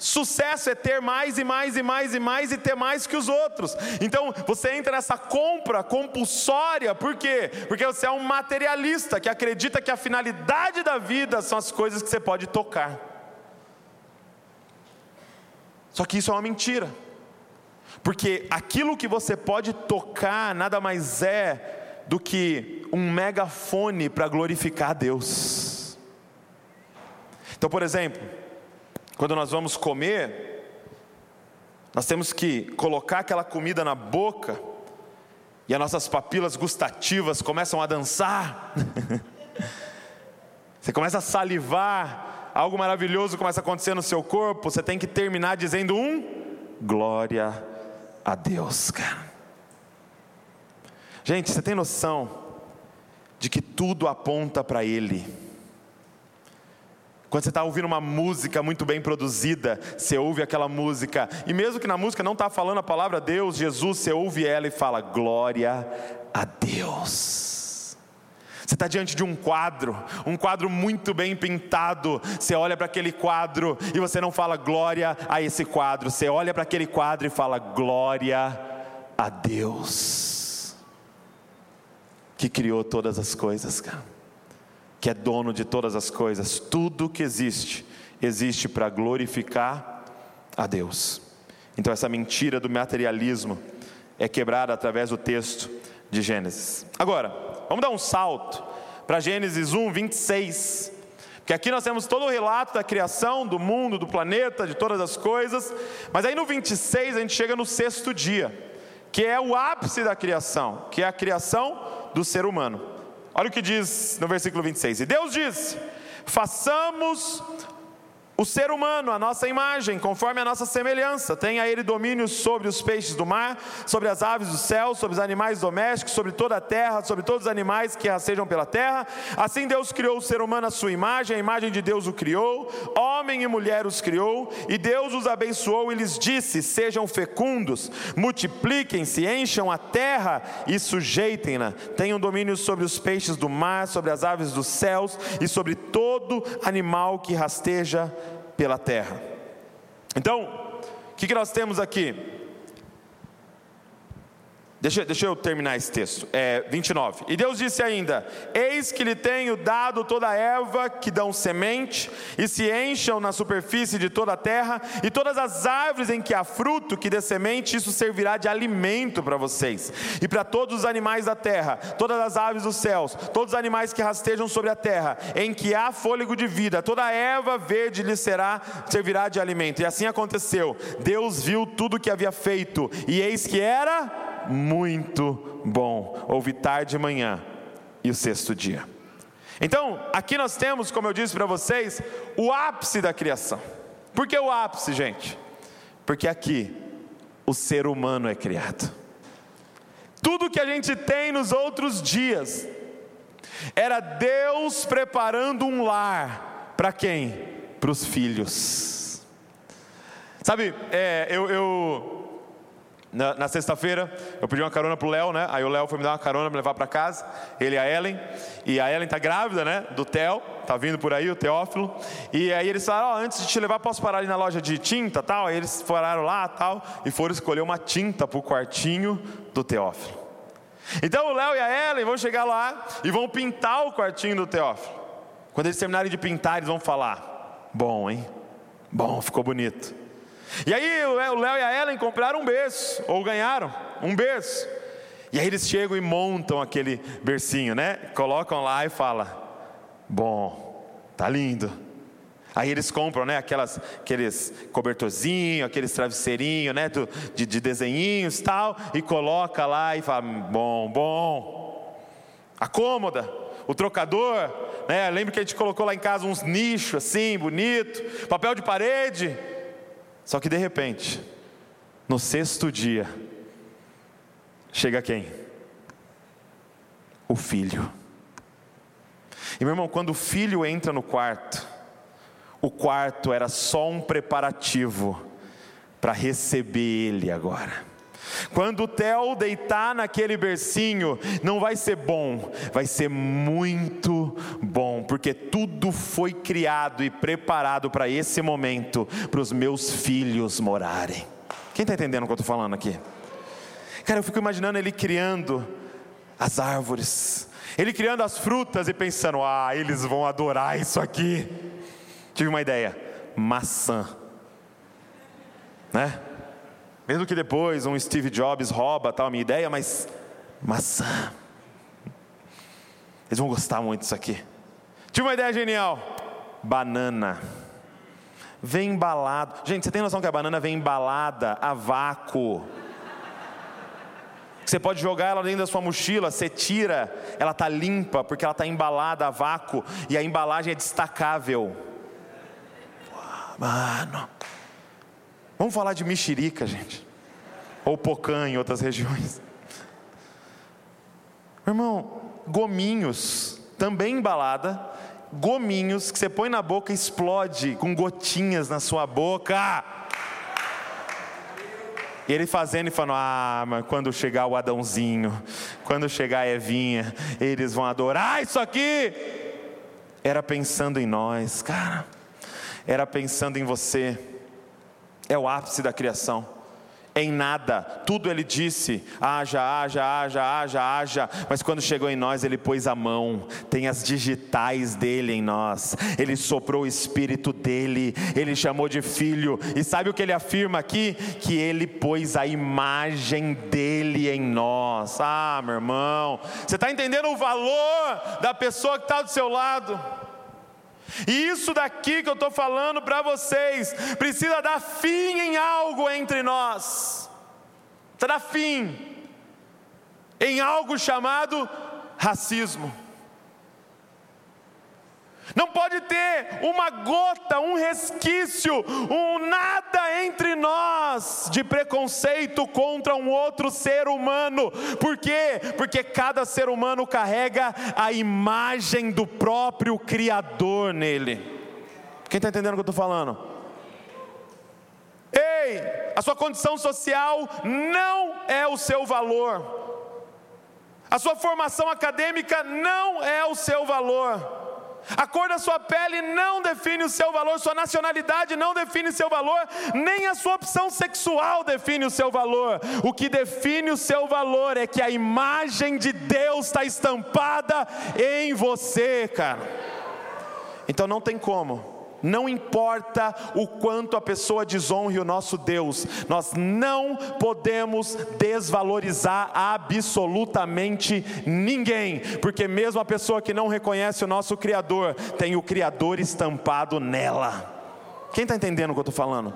Sucesso é ter mais e mais e mais e mais e ter mais que os outros. Então você entra nessa compra compulsória, por quê? Porque você é um materialista que acredita que a finalidade da vida são as coisas que você pode tocar. Só que isso é uma mentira. Porque aquilo que você pode tocar nada mais é do que um megafone para glorificar a Deus. Então, por exemplo, quando nós vamos comer, nós temos que colocar aquela comida na boca e as nossas papilas gustativas começam a dançar. você começa a salivar, algo maravilhoso começa a acontecer no seu corpo, você tem que terminar dizendo um glória a Deus, cara. Gente, você tem noção de que tudo aponta para Ele. Quando você está ouvindo uma música muito bem produzida, você ouve aquela música, e mesmo que na música não está falando a palavra Deus, Jesus, você ouve ela e fala: Glória a Deus. Você está diante de um quadro, um quadro muito bem pintado. Você olha para aquele quadro e você não fala glória a esse quadro, você olha para aquele quadro e fala glória a Deus, que criou todas as coisas, cara que é dono de todas as coisas, tudo que existe, existe para glorificar a Deus. Então, essa mentira do materialismo é quebrada através do texto de Gênesis. Agora, vamos dar um salto para Gênesis 1, 26. Porque aqui nós temos todo o relato da criação, do mundo, do planeta, de todas as coisas. Mas aí no 26 a gente chega no sexto dia, que é o ápice da criação, que é a criação do ser humano. Olha o que diz no versículo 26. E Deus diz: façamos o ser humano, a nossa imagem, conforme a nossa semelhança, tenha ele domínio sobre os peixes do mar, sobre as aves do céu, sobre os animais domésticos, sobre toda a terra, sobre todos os animais que rastejam pela terra. Assim Deus criou o ser humano à sua imagem, a imagem de Deus o criou, homem e mulher os criou, e Deus os abençoou e lhes disse: Sejam fecundos, multipliquem-se, encham a terra e sujeitem-na. Tenham domínio sobre os peixes do mar, sobre as aves dos céus e sobre todo animal que rasteja pela terra. Então, o que, nós temos aqui? Deixa, deixa, eu terminar esse texto. É, 29. E Deus disse ainda: Eis que lhe tenho dado toda a erva que dão semente, e se encham na superfície de toda a terra, e todas as árvores em que há fruto que dê semente, isso servirá de alimento para vocês, e para todos os animais da terra, todas as aves dos céus, todos os animais que rastejam sobre a terra, em que há fôlego de vida, toda a erva verde lhe será, servirá de alimento. E assim aconteceu. Deus viu tudo o que havia feito, e eis que era muito bom. Houve tarde e manhã e o sexto dia. Então, aqui nós temos, como eu disse para vocês, o ápice da criação. Por que o ápice, gente? Porque aqui o ser humano é criado. Tudo que a gente tem nos outros dias era Deus preparando um lar para quem? Para os filhos. Sabe, é, eu, eu na, na sexta-feira, eu pedi uma carona pro Léo, né? Aí o Léo foi me dar uma carona me levar para casa, ele e a Ellen. E a Ellen tá grávida, né? Do Theo, tá vindo por aí, o Teófilo. E aí eles falaram: oh, antes de te levar, posso parar ali na loja de tinta tal? Aí eles foram lá tal, e foram escolher uma tinta pro quartinho do Teófilo. Então o Léo e a Ellen vão chegar lá e vão pintar o quartinho do Teófilo. Quando eles terminarem de pintar, eles vão falar: bom, hein? Bom, ficou bonito. E aí o Léo e a Ellen compraram um berço, ou ganharam um berço. E aí eles chegam e montam aquele bercinho, né? Colocam lá e fala: Bom, tá lindo. Aí eles compram, né? Aquelas, aqueles cobertorzinhos, aqueles travesseirinhos, né? De, de desenhinhos e tal. E coloca lá e fala: Bom, bom. A cômoda, o trocador, né? Lembra que a gente colocou lá em casa uns nichos assim, bonito, papel de parede. Só que de repente, no sexto dia, chega quem? O filho. E meu irmão, quando o filho entra no quarto, o quarto era só um preparativo para receber ele agora. Quando o Theo deitar naquele bercinho, não vai ser bom, vai ser muito bom, porque tudo foi criado e preparado para esse momento, para os meus filhos morarem. Quem está entendendo o que eu estou falando aqui? Cara, eu fico imaginando ele criando as árvores, ele criando as frutas e pensando: ah, eles vão adorar isso aqui. Tive uma ideia: maçã, né? Mesmo que depois um Steve Jobs rouba tal minha ideia, mas maçã. Eles vão gostar muito disso aqui. Tive uma ideia genial. Banana. Vem embalado. Gente, você tem noção que a banana vem embalada a vácuo? Você pode jogar ela dentro da sua mochila, você tira, ela está limpa porque ela está embalada a vácuo e a embalagem é destacável. Mano, Vamos falar de mexerica, gente. Ou pocã em outras regiões. Irmão, gominhos, também embalada, gominhos que você põe na boca e explode com gotinhas na sua boca. E ele fazendo e falando: Ah, mas quando chegar o Adãozinho, quando chegar a Evinha, eles vão adorar isso aqui. Era pensando em nós, cara. Era pensando em você é o ápice da criação. em nada, tudo ele disse: haja, haja, haja, haja, haja, mas quando chegou em nós, ele pôs a mão, tem as digitais dele em nós, ele soprou o espírito dele, ele chamou de filho, e sabe o que ele afirma aqui? Que ele pôs a imagem dele em nós. Ah, meu irmão, você está entendendo o valor da pessoa que está do seu lado? E isso daqui que eu estou falando para vocês, precisa dar fim em algo entre nós, precisa dar fim em algo chamado racismo. Não pode ter uma gota, um resquício, um nada entre nós de preconceito contra um outro ser humano. Por quê? Porque cada ser humano carrega a imagem do próprio Criador nele. Quem está entendendo o que eu estou falando? Ei, a sua condição social não é o seu valor. A sua formação acadêmica não é o seu valor. A cor da sua pele não define o seu valor, sua nacionalidade não define o seu valor, nem a sua opção sexual define o seu valor. O que define o seu valor é que a imagem de Deus está estampada em você, cara. Então não tem como não importa o quanto a pessoa desonre o nosso Deus, nós não podemos desvalorizar absolutamente ninguém, porque mesmo a pessoa que não reconhece o nosso Criador, tem o Criador estampado nela. Quem está entendendo o que eu estou falando?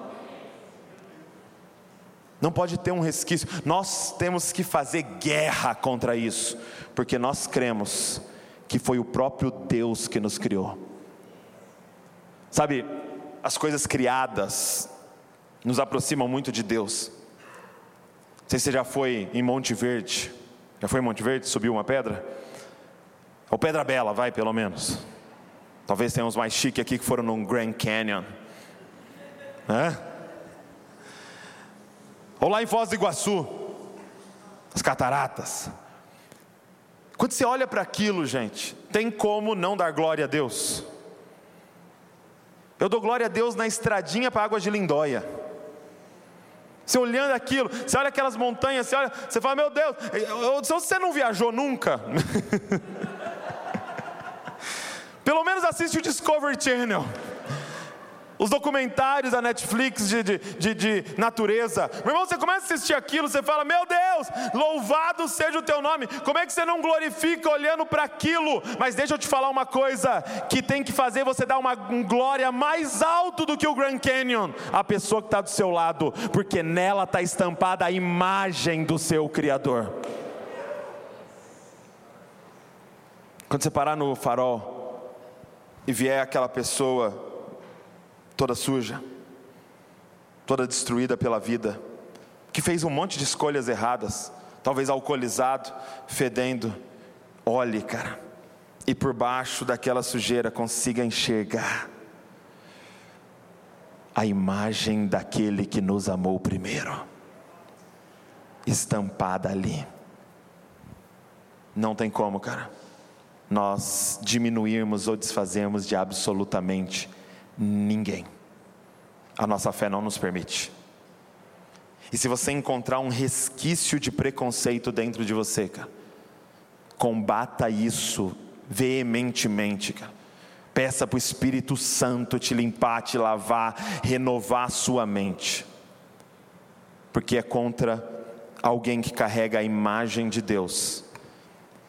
Não pode ter um resquício, nós temos que fazer guerra contra isso, porque nós cremos que foi o próprio Deus que nos criou. Sabe, as coisas criadas nos aproximam muito de Deus. Não sei se você já foi em Monte Verde. Já foi em Monte Verde? Subiu uma pedra? Ou Pedra Bela, vai pelo menos. Talvez tenha uns mais chiques aqui que foram no Grand Canyon. Né? Ou lá em Foz do Iguaçu, as cataratas. Quando você olha para aquilo, gente, tem como não dar glória a Deus? Eu dou glória a Deus na estradinha para águas de Lindóia. Você olhando aquilo, você olha aquelas montanhas, você olha, você fala, meu Deus, se você não viajou nunca, pelo menos assiste o Discovery Channel os documentários da Netflix de, de, de, de, natureza. Meu irmão, você começa a assistir aquilo, você fala: Meu Deus, louvado seja o teu nome. Como é que você não glorifica olhando para aquilo? Mas deixa eu te falar uma coisa que tem que fazer você dar uma um glória mais alto do que o Grand Canyon a pessoa que está do seu lado, porque nela está estampada a imagem do seu Criador. Quando você parar no farol e vier aquela pessoa toda suja, toda destruída pela vida, que fez um monte de escolhas erradas, talvez alcoolizado, fedendo. Olhe, cara, e por baixo daquela sujeira consiga enxergar a imagem daquele que nos amou primeiro, estampada ali. Não tem como, cara, nós diminuirmos ou desfazermos de absolutamente ninguém. A nossa fé não nos permite. E se você encontrar um resquício de preconceito dentro de você, cara, combata isso veementemente, cara. Peça para o Espírito Santo te limpar, te lavar, renovar sua mente. Porque é contra alguém que carrega a imagem de Deus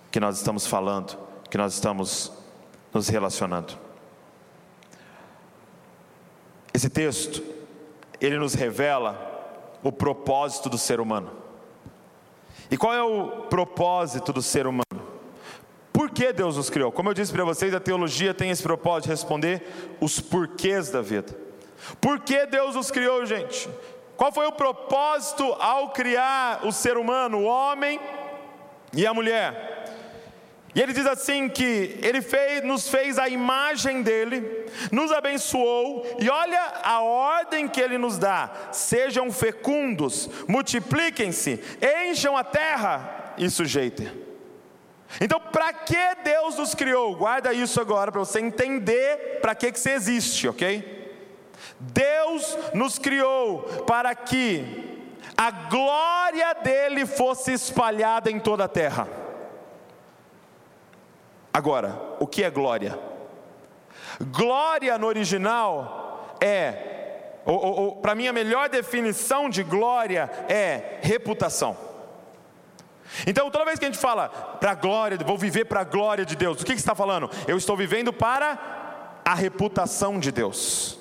que nós estamos falando, que nós estamos nos relacionando. Esse texto, ele nos revela o propósito do ser humano. E qual é o propósito do ser humano? Por que Deus nos criou? Como eu disse para vocês, a teologia tem esse propósito de responder os porquês da vida. Por que Deus nos criou, gente? Qual foi o propósito ao criar o ser humano, o homem e a mulher? E ele diz assim que ele fez, nos fez a imagem dele, nos abençoou, e olha a ordem que ele nos dá: sejam fecundos, multipliquem-se, encham a terra e sujeitem. Então, para que Deus nos criou? Guarda isso agora para você entender para que, que você existe, ok? Deus nos criou para que a glória dele fosse espalhada em toda a terra. Agora, o que é glória? Glória no original é, para mim, a melhor definição de glória é reputação. Então, toda vez que a gente fala para a glória, vou viver para a glória de Deus, o que, que está falando? Eu estou vivendo para a reputação de Deus.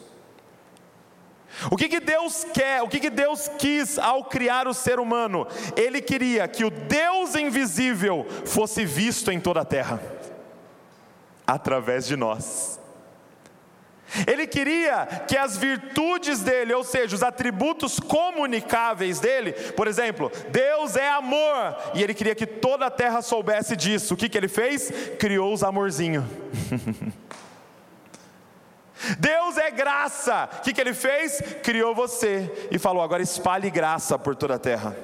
O que, que Deus quer, o que, que Deus quis ao criar o ser humano? Ele queria que o Deus invisível fosse visto em toda a terra, através de nós. Ele queria que as virtudes dele, ou seja, os atributos comunicáveis dele, por exemplo, Deus é amor, e ele queria que toda a terra soubesse disso. O que, que ele fez? Criou os amorzinhos. Deus é graça. O que, que ele fez? Criou você e falou: agora espalhe graça por toda a terra.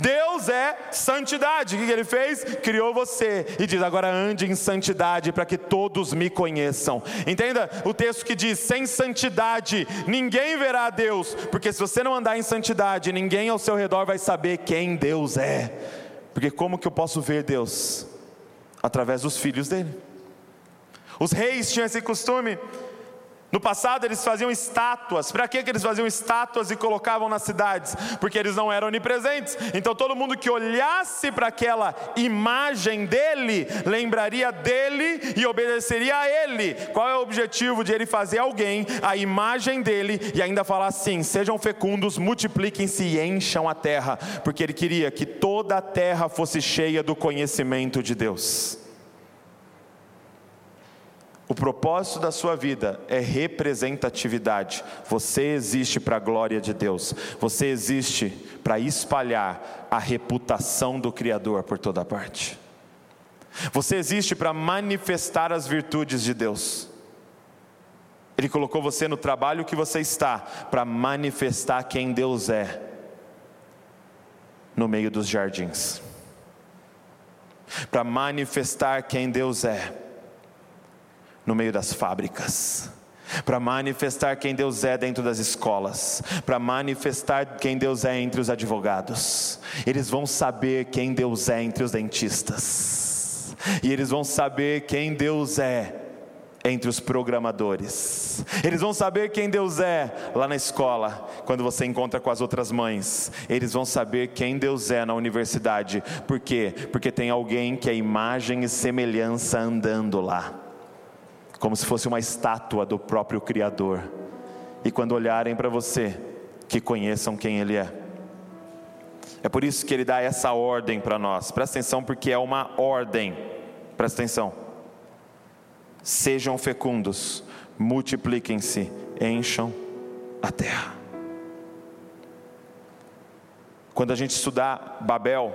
Deus é santidade. O que ele fez? Criou você e diz: agora ande em santidade para que todos me conheçam. Entenda o texto que diz: sem santidade ninguém verá a Deus, porque se você não andar em santidade, ninguém ao seu redor vai saber quem Deus é. Porque como que eu posso ver Deus? Através dos filhos dele. Os reis tinham esse costume no passado eles faziam estátuas. Para que eles faziam estátuas e colocavam nas cidades? Porque eles não eram onipresentes. Então todo mundo que olhasse para aquela imagem dele, lembraria dele e obedeceria a ele. Qual é o objetivo de ele fazer alguém a imagem dele e ainda falar assim: sejam fecundos, multipliquem-se e encham a terra? Porque ele queria que toda a terra fosse cheia do conhecimento de Deus. O propósito da sua vida é representatividade. Você existe para a glória de Deus. Você existe para espalhar a reputação do Criador por toda parte. Você existe para manifestar as virtudes de Deus. Ele colocou você no trabalho que você está para manifestar quem Deus é no meio dos jardins. Para manifestar quem Deus é no meio das fábricas, para manifestar quem Deus é dentro das escolas, para manifestar quem Deus é entre os advogados. Eles vão saber quem Deus é entre os dentistas, e eles vão saber quem Deus é entre os programadores. Eles vão saber quem Deus é lá na escola, quando você encontra com as outras mães. Eles vão saber quem Deus é na universidade. Por quê? Porque tem alguém que é imagem e semelhança andando lá como se fosse uma estátua do próprio Criador. E quando olharem para você, que conheçam quem Ele é. É por isso que Ele dá essa ordem para nós. Presta atenção, porque é uma ordem. Presta atenção. Sejam fecundos, multipliquem-se, encham a terra. Quando a gente estudar Babel,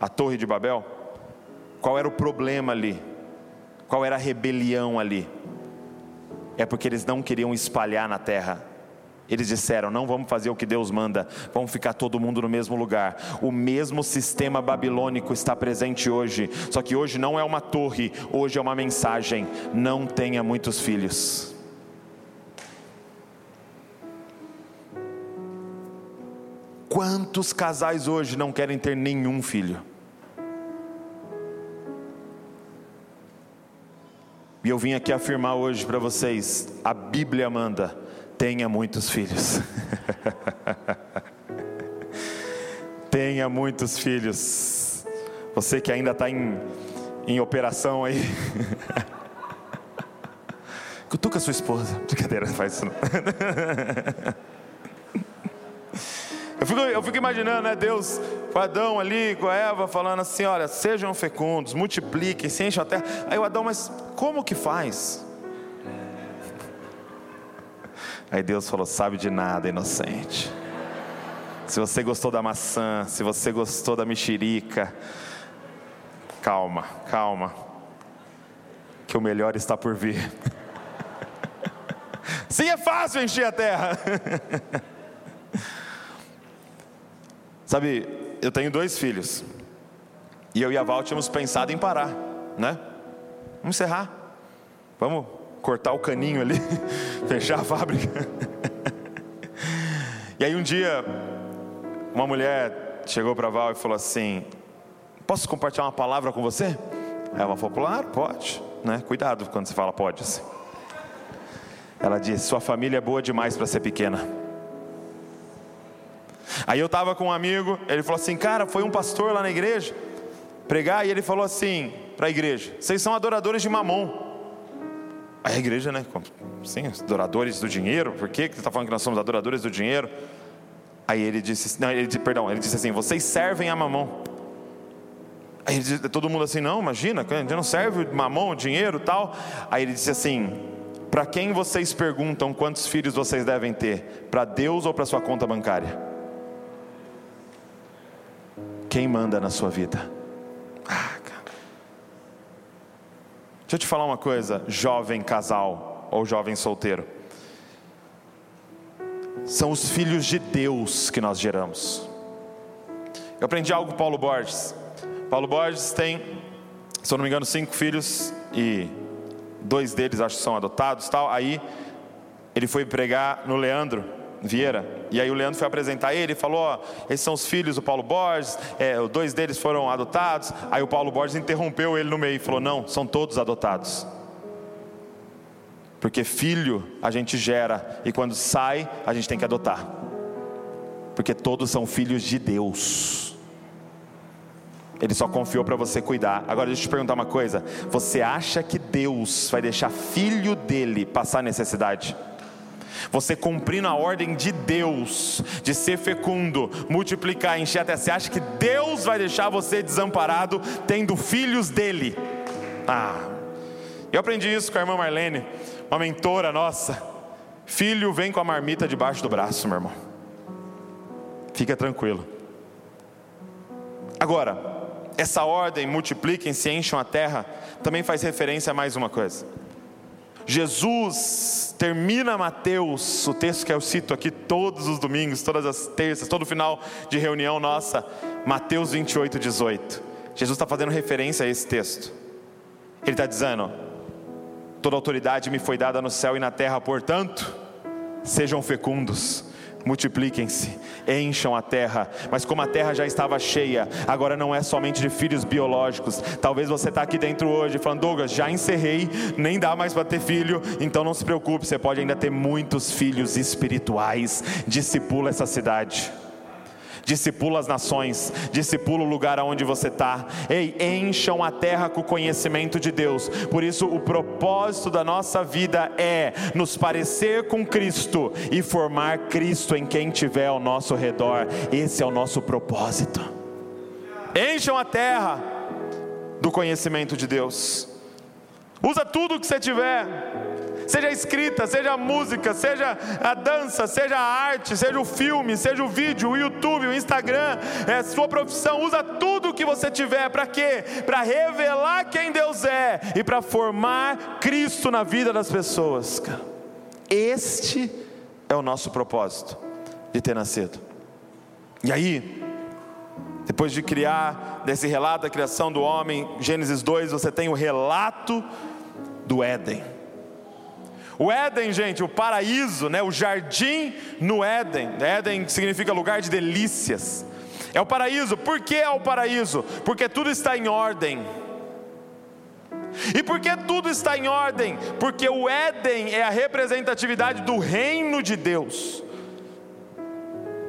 a Torre de Babel, qual era o problema ali? Qual era a rebelião ali? É porque eles não queriam espalhar na terra. Eles disseram: não vamos fazer o que Deus manda, vamos ficar todo mundo no mesmo lugar. O mesmo sistema babilônico está presente hoje, só que hoje não é uma torre, hoje é uma mensagem: não tenha muitos filhos. Quantos casais hoje não querem ter nenhum filho? E eu vim aqui afirmar hoje para vocês: a Bíblia manda, tenha muitos filhos. tenha muitos filhos. Você que ainda está em, em operação aí. Cutuca sua esposa. Brincadeira, não faz isso não. Eu fico, eu fico imaginando, né, Deus com Adão ali, com a Eva, falando assim: olha, sejam fecundos, multipliquem, se enchem a terra. Aí o Adão, mas como que faz? Aí Deus falou: sabe de nada, inocente. Se você gostou da maçã, se você gostou da mexerica, calma, calma, que o melhor está por vir. Sim, é fácil encher a terra. Sabe, eu tenho dois filhos. E eu e a Val tínhamos pensado em parar, né? Vamos encerrar. Vamos cortar o caninho ali, fechar a fábrica. e aí um dia, uma mulher chegou para Val e falou assim: Posso compartilhar uma palavra com você? Ela falou: Claro, pode. Né? Cuidado quando você fala pode. Assim. Ela disse: Sua família é boa demais para ser pequena. Aí eu estava com um amigo, ele falou assim: Cara, foi um pastor lá na igreja pregar e ele falou assim para a igreja: Vocês são adoradores de mamon. Aí a igreja, né? Sim, adoradores do dinheiro, por que você está falando que nós somos adoradores do dinheiro? Aí ele disse, não, ele perdão, ele disse assim: Vocês servem a mamon. Aí disse, todo mundo assim: Não, imagina, não serve mamon, dinheiro tal. Aí ele disse assim: Para quem vocês perguntam quantos filhos vocês devem ter? Para Deus ou para sua conta bancária? Quem manda na sua vida? Ah, cara. Deixa eu te falar uma coisa, jovem casal ou jovem solteiro. São os filhos de Deus que nós geramos. Eu aprendi algo com Paulo Borges. Paulo Borges tem, se eu não me engano, cinco filhos e dois deles acho que são adotados, tal. Aí ele foi pregar no Leandro, Vieira. E aí o Leandro foi apresentar ele e falou: esses são os filhos do Paulo Borges, é, dois deles foram adotados. Aí o Paulo Borges interrompeu ele no meio e falou: não, são todos adotados. Porque filho a gente gera e quando sai a gente tem que adotar. Porque todos são filhos de Deus. Ele só confiou para você cuidar. Agora deixa eu te perguntar uma coisa: você acha que Deus vai deixar filho dele passar necessidade? Você cumprindo a ordem de Deus, de ser fecundo, multiplicar, encher até. Você acha que Deus vai deixar você desamparado tendo filhos dele? Ah, eu aprendi isso com a irmã Marlene, uma mentora nossa. Filho vem com a marmita debaixo do braço, meu irmão. Fica tranquilo. Agora, essa ordem, multipliquem-se, encham a terra, também faz referência a mais uma coisa. Jesus termina Mateus, o texto que eu cito aqui todos os domingos, todas as terças, todo final de reunião nossa, Mateus 28, 18. Jesus está fazendo referência a esse texto. Ele está dizendo: toda autoridade me foi dada no céu e na terra, portanto, sejam fecundos multipliquem-se, encham a terra. Mas como a terra já estava cheia, agora não é somente de filhos biológicos. Talvez você está aqui dentro hoje falando, Douglas, já encerrei, nem dá mais para ter filho, então não se preocupe, você pode ainda ter muitos filhos espirituais. Discipula essa cidade discipula as nações, discipula o lugar aonde você está. Ei, encham a terra com o conhecimento de Deus. Por isso, o propósito da nossa vida é nos parecer com Cristo e formar Cristo em quem tiver ao nosso redor. Esse é o nosso propósito. Encham a terra do conhecimento de Deus. Usa tudo que você tiver seja a escrita, seja a música, seja a dança, seja a arte, seja o filme, seja o vídeo, o YouTube, o Instagram, é sua profissão, usa tudo que você tiver, para quê? Para revelar quem Deus é e para formar Cristo na vida das pessoas. Este é o nosso propósito de ter nascido. E aí, depois de criar, desse relato da criação do homem, Gênesis 2, você tem o relato do Éden. O Éden, gente, o paraíso, né, o jardim no Éden. Éden significa lugar de delícias. É o paraíso. Por que é o paraíso? Porque tudo está em ordem. E por que tudo está em ordem? Porque o Éden é a representatividade do reino de Deus.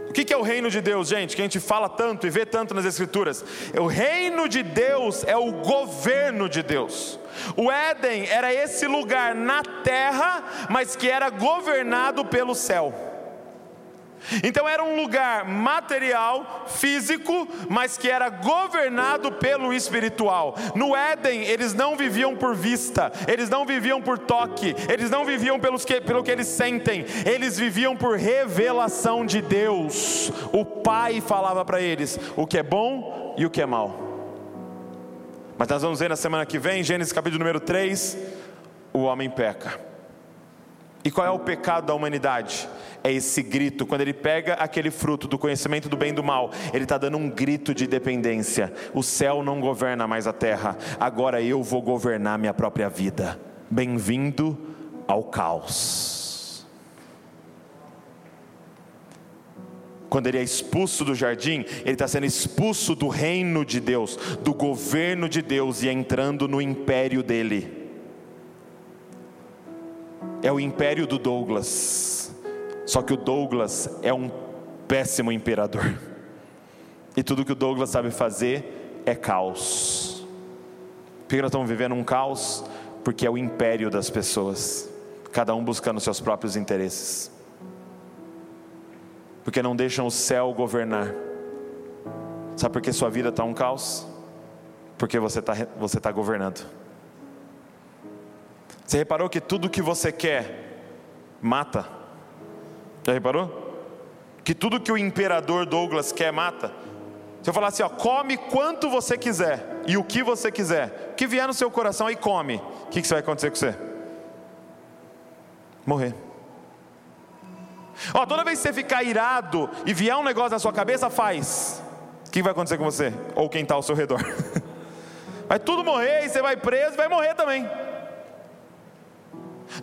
O que é o reino de Deus, gente? Que a gente fala tanto e vê tanto nas Escrituras. O reino de Deus é o governo de Deus. O Éden era esse lugar na terra, mas que era governado pelo céu. Então era um lugar material, físico, mas que era governado pelo espiritual. No Éden, eles não viviam por vista, eles não viviam por toque, eles não viviam pelos que, pelo que eles sentem, eles viviam por revelação de Deus. O Pai falava para eles o que é bom e o que é mal. Mas nós vamos ver na semana que vem, Gênesis capítulo número 3, o homem peca. E qual é o pecado da humanidade? é esse grito. Quando ele pega aquele fruto do conhecimento do bem e do mal, ele está dando um grito de dependência. O céu não governa mais a terra, agora eu vou governar minha própria vida. Bem-vindo ao caos. quando ele é expulso do jardim, ele está sendo expulso do reino de Deus, do governo de Deus e entrando no império dele. É o império do Douglas, só que o Douglas é um péssimo imperador, e tudo que o Douglas sabe fazer é caos. Por que nós estamos vivendo um caos? Porque é o império das pessoas, cada um buscando seus próprios interesses porque não deixam o céu governar. Sabe por que sua vida está um caos? Porque você está você tá governando. Você reparou que tudo que você quer mata? Já reparou? Que tudo que o imperador Douglas quer mata? Se eu falar assim, ó, come quanto você quiser e o que você quiser, o que vier no seu coração e come, o que, que vai acontecer com você? Morrer. Ó, toda vez que você ficar irado e vier um negócio na sua cabeça, faz. O que vai acontecer com você? Ou quem está ao seu redor? Vai tudo morrer e você vai preso, vai morrer também.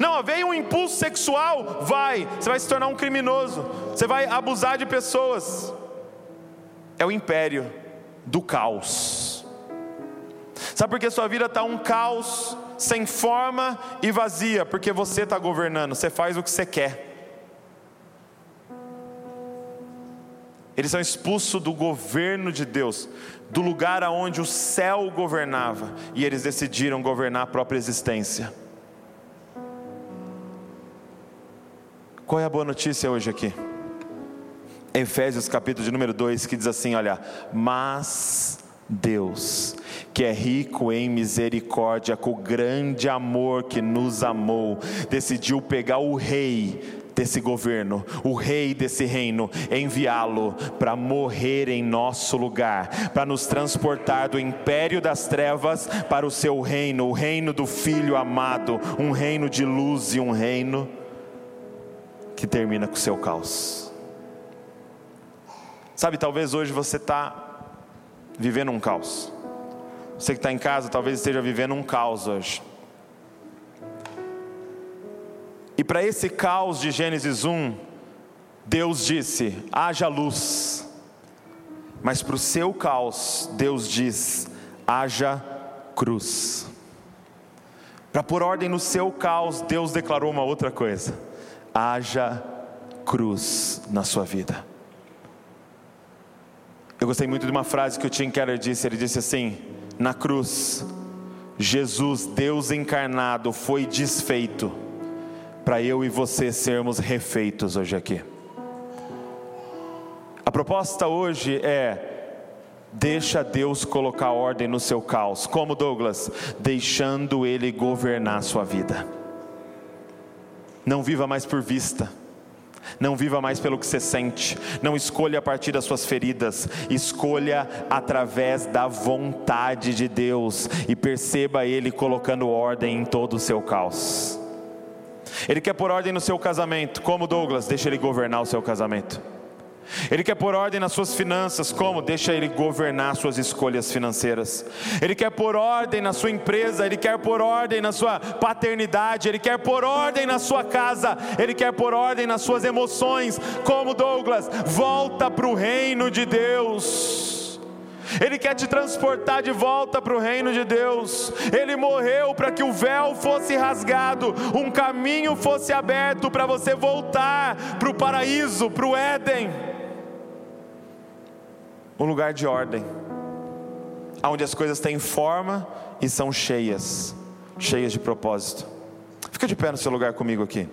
Não, veio um impulso sexual, vai, você vai se tornar um criminoso, você vai abusar de pessoas. É o império do caos. Sabe por que sua vida está um caos, sem forma e vazia? Porque você está governando, você faz o que você quer. Eles são expulsos do governo de Deus, do lugar aonde o céu governava, e eles decidiram governar a própria existência. Qual é a boa notícia hoje aqui? Efésios capítulo de número 2, que diz assim: olha, mas Deus, que é rico em misericórdia, com o grande amor que nos amou, decidiu pegar o rei desse governo, o rei desse reino, enviá-lo para morrer em nosso lugar, para nos transportar do império das trevas para o seu reino, o reino do Filho amado, um reino de luz e um reino que termina com o seu caos. Sabe, talvez hoje você está vivendo um caos. Você que está em casa, talvez esteja vivendo um caos hoje. E para esse caos de Gênesis 1, Deus disse: haja luz. Mas para o seu caos, Deus diz: haja cruz. Para pôr ordem no seu caos, Deus declarou uma outra coisa: haja cruz na sua vida. Eu gostei muito de uma frase que o Tim Keller disse: ele disse assim, na cruz, Jesus, Deus encarnado, foi desfeito para eu e você sermos refeitos hoje aqui. A proposta hoje é: deixa Deus colocar ordem no seu caos. Como Douglas? Deixando Ele governar a sua vida. Não viva mais por vista. Não viva mais pelo que você sente. Não escolha a partir das suas feridas. Escolha através da vontade de Deus. E perceba Ele colocando ordem em todo o seu caos. Ele quer pôr ordem no seu casamento, como Douglas, deixa ele governar o seu casamento. Ele quer pôr ordem nas suas finanças, como? Deixa ele governar suas escolhas financeiras. Ele quer pôr ordem na sua empresa, ele quer pôr ordem na sua paternidade, ele quer pôr ordem na sua casa, ele quer pôr ordem nas suas emoções, como Douglas, volta para o reino de Deus. Ele quer te transportar de volta para o reino de Deus. Ele morreu para que o véu fosse rasgado, um caminho fosse aberto para você voltar para o paraíso, para o Éden um lugar de ordem, onde as coisas têm forma e são cheias, cheias de propósito. Fica de pé no seu lugar comigo aqui.